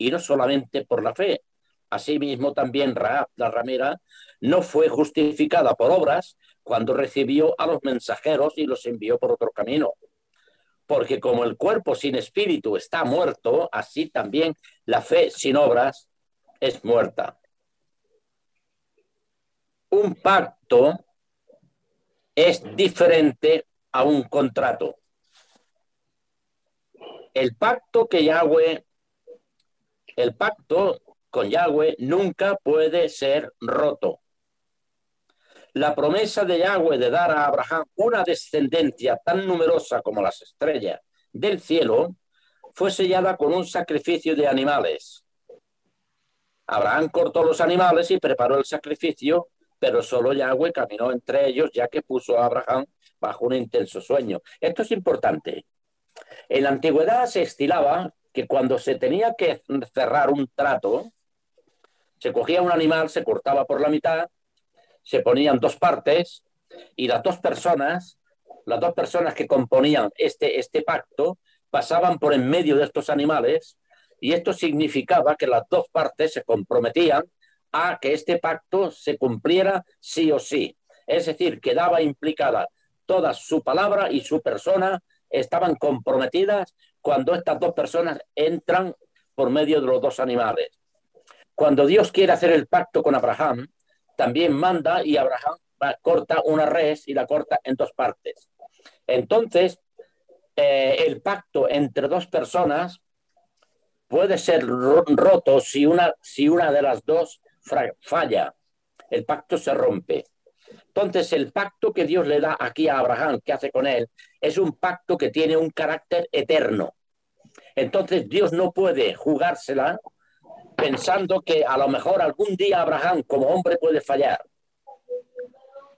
y no solamente por la fe. Asimismo también Raab, la ramera, no fue justificada por obras cuando recibió a los mensajeros y los envió por otro camino. Porque como el cuerpo sin espíritu está muerto, así también la fe sin obras es muerta. Un pacto es diferente a un contrato. El pacto que Yahweh, el pacto con Yahweh nunca puede ser roto. La promesa de Yahweh de dar a Abraham una descendencia tan numerosa como las estrellas del cielo fue sellada con un sacrificio de animales. Abraham cortó los animales y preparó el sacrificio pero solo Yahweh caminó entre ellos ya que puso a Abraham bajo un intenso sueño. Esto es importante. En la antigüedad se estilaba que cuando se tenía que cerrar un trato, se cogía un animal, se cortaba por la mitad, se ponían dos partes y las dos personas, las dos personas que componían este, este pacto, pasaban por en medio de estos animales y esto significaba que las dos partes se comprometían a que este pacto se cumpliera sí o sí. Es decir, quedaba implicada toda su palabra y su persona estaban comprometidas cuando estas dos personas entran por medio de los dos animales. Cuando Dios quiere hacer el pacto con Abraham, también manda y Abraham corta una res y la corta en dos partes. Entonces, eh, el pacto entre dos personas puede ser roto si una, si una de las dos falla, el pacto se rompe. Entonces, el pacto que Dios le da aquí a Abraham, que hace con él, es un pacto que tiene un carácter eterno. Entonces, Dios no puede jugársela pensando que a lo mejor algún día Abraham como hombre puede fallar.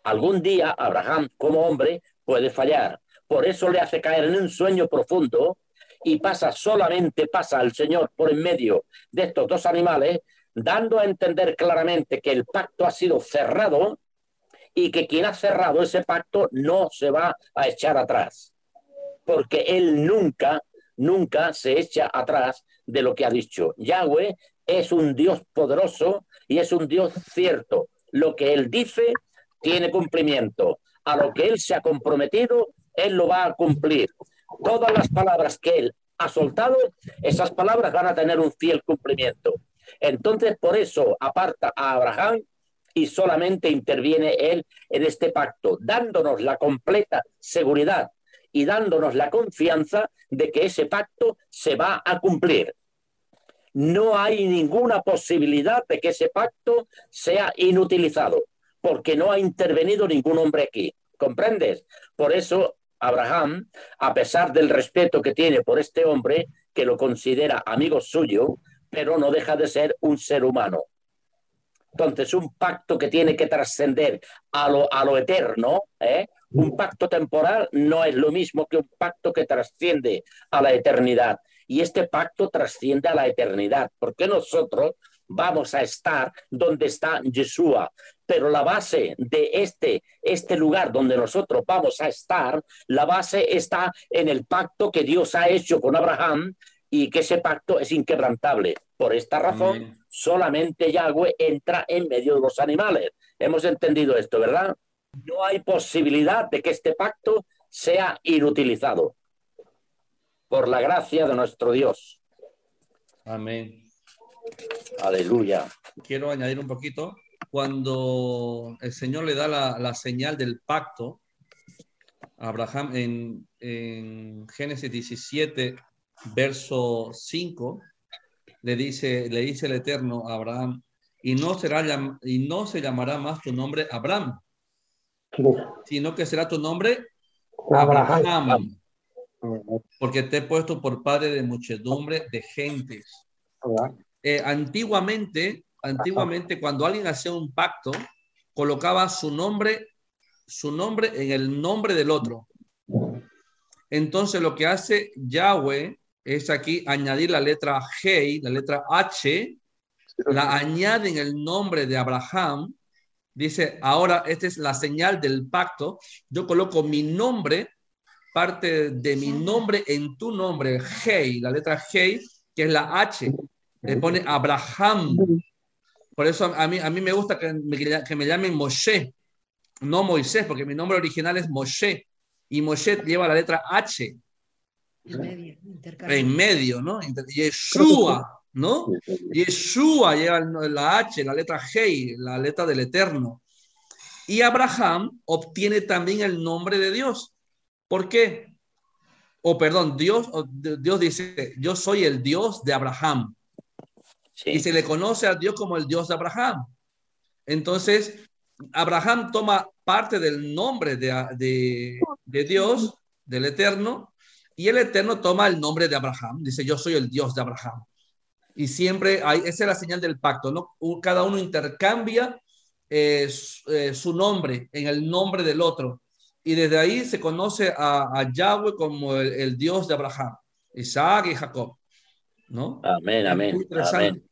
Algún día Abraham como hombre puede fallar. Por eso le hace caer en un sueño profundo y pasa solamente, pasa al Señor por en medio de estos dos animales dando a entender claramente que el pacto ha sido cerrado y que quien ha cerrado ese pacto no se va a echar atrás, porque él nunca, nunca se echa atrás de lo que ha dicho. Yahweh es un Dios poderoso y es un Dios cierto. Lo que él dice tiene cumplimiento. A lo que él se ha comprometido, él lo va a cumplir. Todas las palabras que él ha soltado, esas palabras van a tener un fiel cumplimiento. Entonces, por eso aparta a Abraham y solamente interviene él en este pacto, dándonos la completa seguridad y dándonos la confianza de que ese pacto se va a cumplir. No hay ninguna posibilidad de que ese pacto sea inutilizado, porque no ha intervenido ningún hombre aquí. ¿Comprendes? Por eso Abraham, a pesar del respeto que tiene por este hombre, que lo considera amigo suyo, pero no deja de ser un ser humano. Entonces, un pacto que tiene que trascender a lo, a lo eterno, ¿eh? un pacto temporal no es lo mismo que un pacto que trasciende a la eternidad. Y este pacto trasciende a la eternidad, porque nosotros vamos a estar donde está Yeshua. Pero la base de este, este lugar donde nosotros vamos a estar, la base está en el pacto que Dios ha hecho con Abraham y que ese pacto es inquebrantable. Por esta razón, solamente Yahweh entra en medio de los animales. Hemos entendido esto, ¿verdad? No hay posibilidad de que este pacto sea inutilizado por la gracia de nuestro Dios. Amén. Aleluya. Quiero añadir un poquito. Cuando el Señor le da la, señal del pacto, a Abraham en, en, Génesis 17, verso 5, le dice, le dice el Eterno a Abraham, y no, será, y no se llamará más tu nombre Abraham, sino que será tu nombre Abraham, porque te he puesto por padre de muchedumbre de gentes. Eh, antiguamente, antiguamente, cuando alguien hacía un pacto, colocaba su nombre, su nombre en el nombre del otro. Entonces, lo que hace Yahweh es aquí añadir la letra G, la letra H, la añade en el nombre de Abraham. Dice, ahora esta es la señal del pacto. Yo coloco mi nombre, parte de mi nombre en tu nombre, G, la letra G, que es la H le pone Abraham. Por eso a mí, a mí me gusta que me, que me llamen Moshe, no Moisés, porque mi nombre original es Moshe. Y Moshe lleva la letra H. En medio, en medio ¿no? Yeshua, ¿no? Yeshua lleva la H, la letra G, la letra del Eterno. Y Abraham obtiene también el nombre de Dios. ¿Por qué? O perdón, Dios, Dios dice, yo soy el Dios de Abraham. Y se le conoce a Dios como el Dios de Abraham. Entonces, Abraham toma parte del nombre de, de, Dios, del Eterno, y el Eterno toma el nombre de Abraham. Dice, yo soy el Dios de Abraham. Y siempre hay, esa es la señal del pacto, ¿no? Cada uno intercambia eh, eh, su nombre en el nombre del otro. Y desde ahí se conoce a, Yahweh como el, el, Dios de Abraham, Isaac y Jacob. ¿no? Amén, amén. Amén.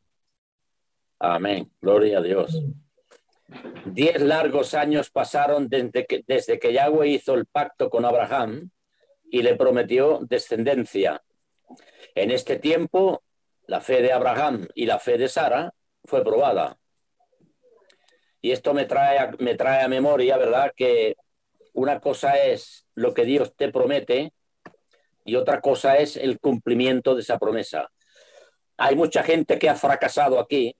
Amén. Gloria a Dios. Diez largos años pasaron desde que, desde que Yahweh hizo el pacto con Abraham y le prometió descendencia. En este tiempo, la fe de Abraham y la fe de Sara fue probada. Y esto me trae, me trae a memoria, ¿verdad? Que una cosa es lo que Dios te promete y otra cosa es el cumplimiento de esa promesa. Hay mucha gente que ha fracasado aquí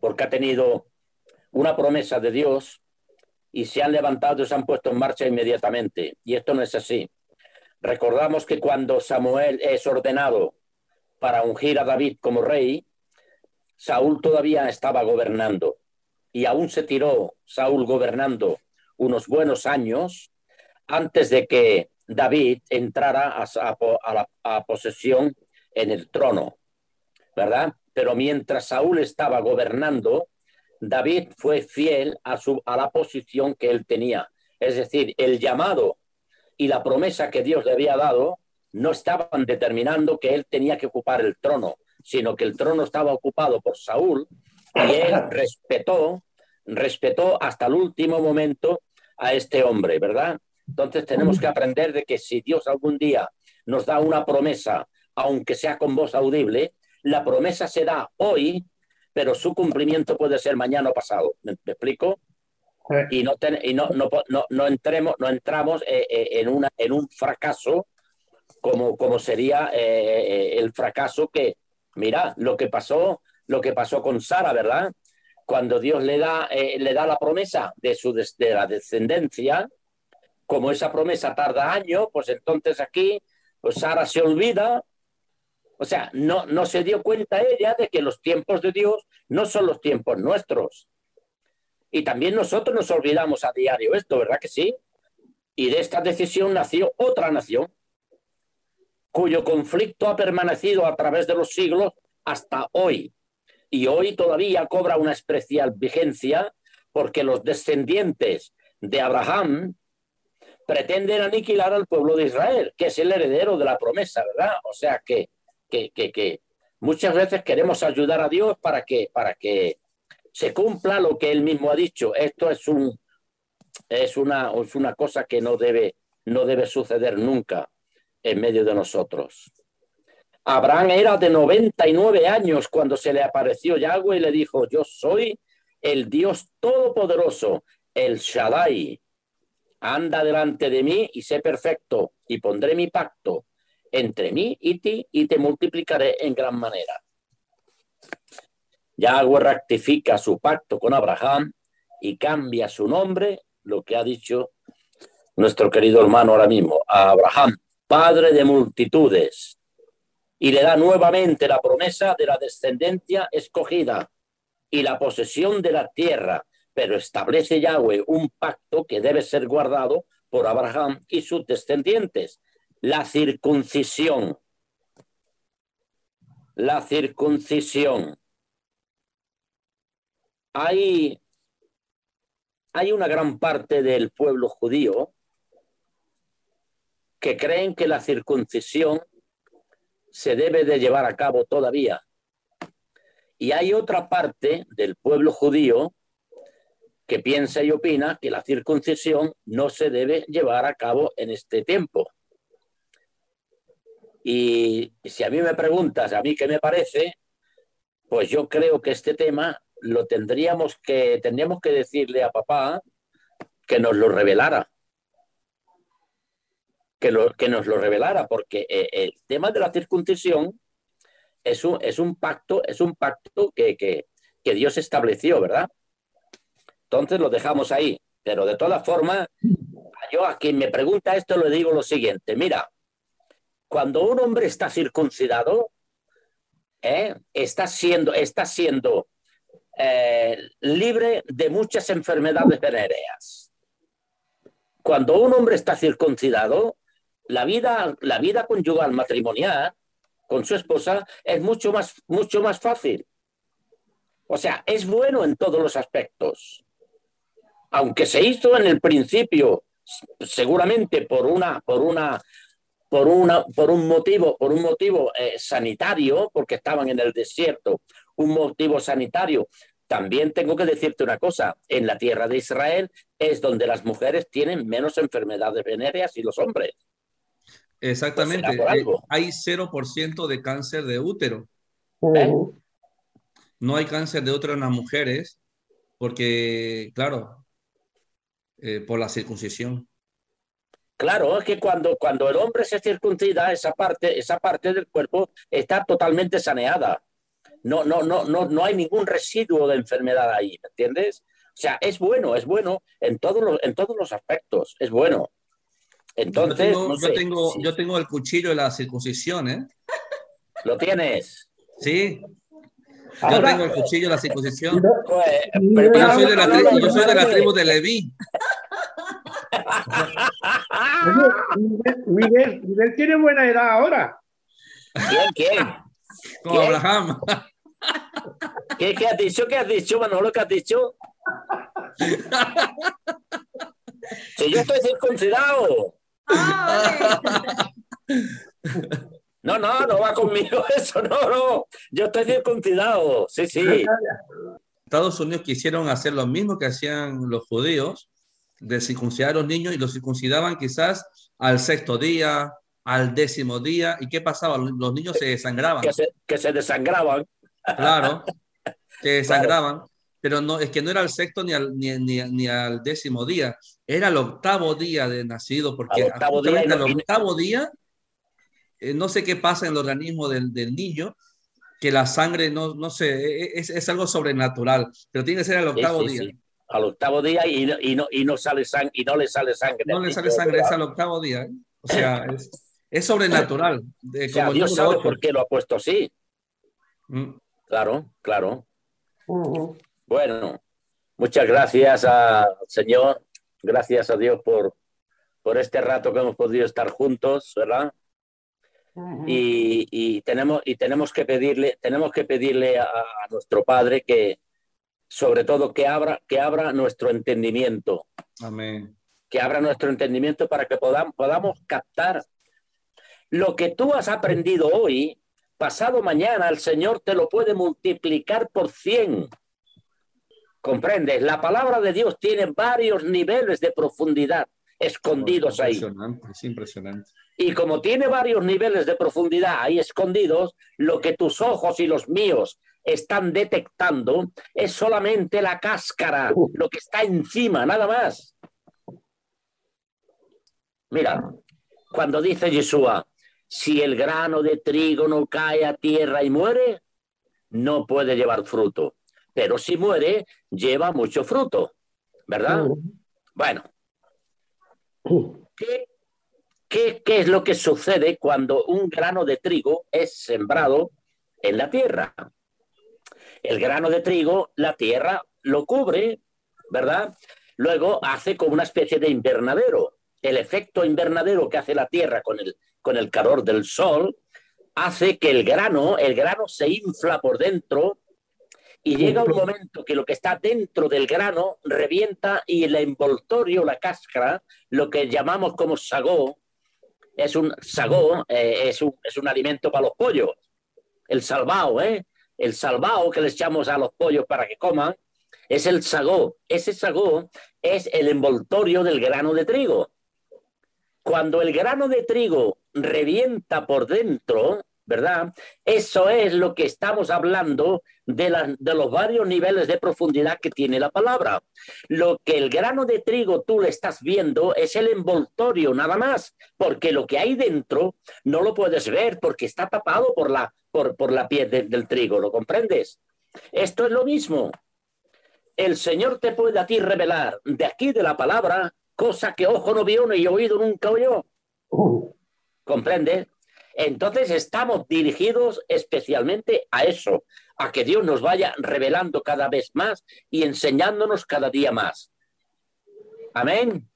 porque ha tenido una promesa de Dios y se han levantado y se han puesto en marcha inmediatamente. Y esto no es así. Recordamos que cuando Samuel es ordenado para ungir a David como rey, Saúl todavía estaba gobernando y aún se tiró Saúl gobernando unos buenos años antes de que David entrara a, la posesión en el trono. ¿verdad? Pero mientras Saúl estaba gobernando, David fue fiel a, su, a la posición que él tenía. Es decir, el llamado y la promesa que Dios le había dado no estaban determinando que él tenía que ocupar el trono, sino que el trono estaba ocupado por Saúl y él respetó, respetó hasta el último momento a este hombre, ¿verdad? Entonces tenemos que aprender de que si Dios algún día nos da una promesa, aunque sea con voz audible, la promesa se da hoy, pero su cumplimiento puede ser mañana o pasado. ¿Me, explico? Y, no, y no, no, no, entremos, no entramos eh, eh, en, una, en un fracaso como, como sería eh, el fracaso que, mira, lo que pasó, lo que pasó con Sara, ¿verdad? Cuando Dios le da, le da la promesa de, su, de la descendencia, como esa promesa tarda años, pues entonces aquí pues Sara se olvida o sea, no, no se dio cuenta ella de que los tiempos de Dios no son los tiempos nuestros. Y también nosotros nos olvidamos a diario esto, ¿verdad que sí? Y de esta decisión nació otra nación, cuyo conflicto ha permanecido a través de los siglos hasta hoy. Y hoy todavía cobra una especial vigencia porque los descendientes de Abraham pretenden aniquilar al pueblo de Israel, que es el heredero de la promesa, ¿verdad? O sea que, que, que, que muchas veces queremos ayudar a Dios para que, para que se cumpla lo que él mismo ha dicho. Esto es, un, es, una, es una cosa que no debe, no debe suceder nunca en medio de nosotros. Abraham era de 99 años cuando se le apareció Yahweh y le dijo, yo soy el Dios Todopoderoso, el Shaddai. Anda delante de mí y sé perfecto, y pondré mi pacto entre mí y ti, y te multiplicaré en gran manera. Yahweh rectifica su pacto con Abraham y cambia su nombre, lo que ha dicho nuestro querido hermano ahora mismo, a Abraham, padre de multitudes, y le da nuevamente la promesa de la descendencia escogida y la posesión de la tierra, pero establece Yahweh un pacto que debe ser guardado por Abraham y sus descendientes, la circuncisión. La circuncisión. Hay, hay una gran parte del pueblo judío que creen que la circuncisión se debe de llevar a cabo todavía. Y hay otra parte del pueblo judío que piensa y opina que la circuncisión no se debe llevar a cabo en este tiempo. Y si a mí me preguntas, a mí qué me parece, pues yo creo que este tema lo tendríamos que, tendríamos que decirle a papá que nos lo revelara. Que, lo, que nos lo revelara, porque eh, el tema de la circuncisión es un, es un pacto, es un pacto que, que, que Dios estableció, ¿verdad? Entonces lo dejamos ahí. Pero de todas formas, yo a quien me pregunta esto le digo lo siguiente, mira, cuando un hombre está circuncidado, ¿eh? está siendo, está siendo eh, libre de muchas enfermedades venéreas. Cuando un hombre está circuncidado, la vida, la vida conyugal matrimonial con su esposa es mucho más, mucho más fácil. O sea, es bueno en todos los aspectos. Aunque se hizo en el principio, seguramente por una, por una, por una, por un motivo, por un motivo eh, sanitario, porque estaban en el desierto, un motivo sanitario. También tengo que decirte una cosa, en la tierra de Israel es donde las mujeres tienen menos enfermedades venéreas y los hombres. Exactamente. Eh, hay 0% de cáncer de útero. ¿Eh? No hay cáncer de útero en las mujeres porque, claro, eh, por la circuncisión. Claro, es que cuando, cuando el hombre se circuncida, esa parte, esa parte del cuerpo está totalmente saneada. No, no, no, no, no hay ningún residuo de enfermedad ahí, ¿entiendes? O sea, es bueno, es bueno en todos los, en todos los aspectos, es bueno. Entonces, yo tengo, yo, tengo, el cuchillo de la circuncisión, ¿eh? ¿Lo tienes? Sí. Yo tengo el cuchillo de la circuncisión. Pues, yo, soy de la, tribu, yo soy de la tribu de Leví. Miguel, Miguel, tiene buena edad ahora. ¿Quién? ¿Quién? Como Abraham. ¿Qué, ¿Qué has dicho? ¿Qué has dicho, Manolo? ¿Qué has dicho? Si yo estoy circuncidado. No, no, no va conmigo eso, no, no. Yo estoy circuncidado, sí, sí. Estados Unidos quisieron hacer lo mismo que hacían los judíos, de circuncidar a los niños y los circuncidaban quizás al sexto día, al décimo día. ¿Y qué pasaba? Los niños se desangraban. Que se, que se desangraban. Claro, se desangraban. Pero no, es que no era al sexto ni al, ni, ni, ni al décimo día, era el octavo día de nacido, porque al octavo día, el octavo día eh, no sé qué pasa en el organismo del, del niño, que la sangre, no, no sé, e, e, es, es, algo sobrenatural, pero tiene que ser al octavo sí, sí, día. Sí. Al octavo día y no, y no, y no sale sangre, y no le sale sangre. No le sale sangre, es al octavo día. ¿eh? O sea, es, es sobrenatural. O sea, como Dios sabe por qué lo ha puesto así. Mm. Claro, claro. Uh -huh. Bueno, muchas gracias al Señor, gracias a Dios por, por este rato que hemos podido estar juntos, ¿verdad? Y, y tenemos, y tenemos que pedirle, tenemos que pedirle a, a nuestro Padre que, sobre todo, que abra, que abra nuestro entendimiento, Amén. que abra nuestro entendimiento para que podamos, podamos captar lo que tú has aprendido hoy, pasado mañana el Señor te lo puede multiplicar por 100. ¿Comprendes? La palabra de Dios tiene varios niveles de profundidad escondidos ahí. Impresionante, es impresionante. Y como tiene varios niveles de profundidad ahí escondidos, lo que tus ojos y los míos están detectando es solamente la cáscara, lo que está encima, nada más. Mira, cuando dice Yeshua, si el grano de trigo no cae a tierra y muere, no puede llevar fruto. Pero si muere, lleva mucho fruto, ¿verdad? Bueno, ¿qué, qué, qué es lo que sucede cuando un grano de trigo es sembrado en la tierra? El grano de trigo, la tierra lo cubre, ¿verdad? Luego hace como una especie de invernadero. El efecto invernadero que hace la tierra con el, con el calor del sol hace que el grano, el grano se infla por dentro y llega un momento que lo que está dentro del grano revienta y el envoltorio, la cáscara, lo que llamamos como sagó, es un sagó, eh, es, un, es un alimento para los pollos. El salvao, ¿eh? El salvao que les echamos a los pollos para que coman, es el sagó. Ese sagó es el envoltorio del grano de trigo. Cuando el grano de trigo revienta por dentro, ¿verdad? Eso es lo que estamos hablando de, los varios niveles de profundidad que tiene la palabra. Lo que el grano de trigo tú le estás viendo es el envoltorio nada más, porque lo que hay dentro no lo puedes ver porque está tapado por la, por, piel de, del trigo, ¿lo comprendes? Esto es lo mismo. El Señor te puede a ti revelar de aquí de la palabra cosa que ojo no vio ni oído nunca oyó. ¿Comprendes? Entonces estamos dirigidos especialmente a eso, a que Dios nos vaya revelando cada vez más y enseñándonos cada día más. Amén.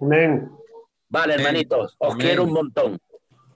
Amén. Vale, hermanitos, os Amén. quiero un montón.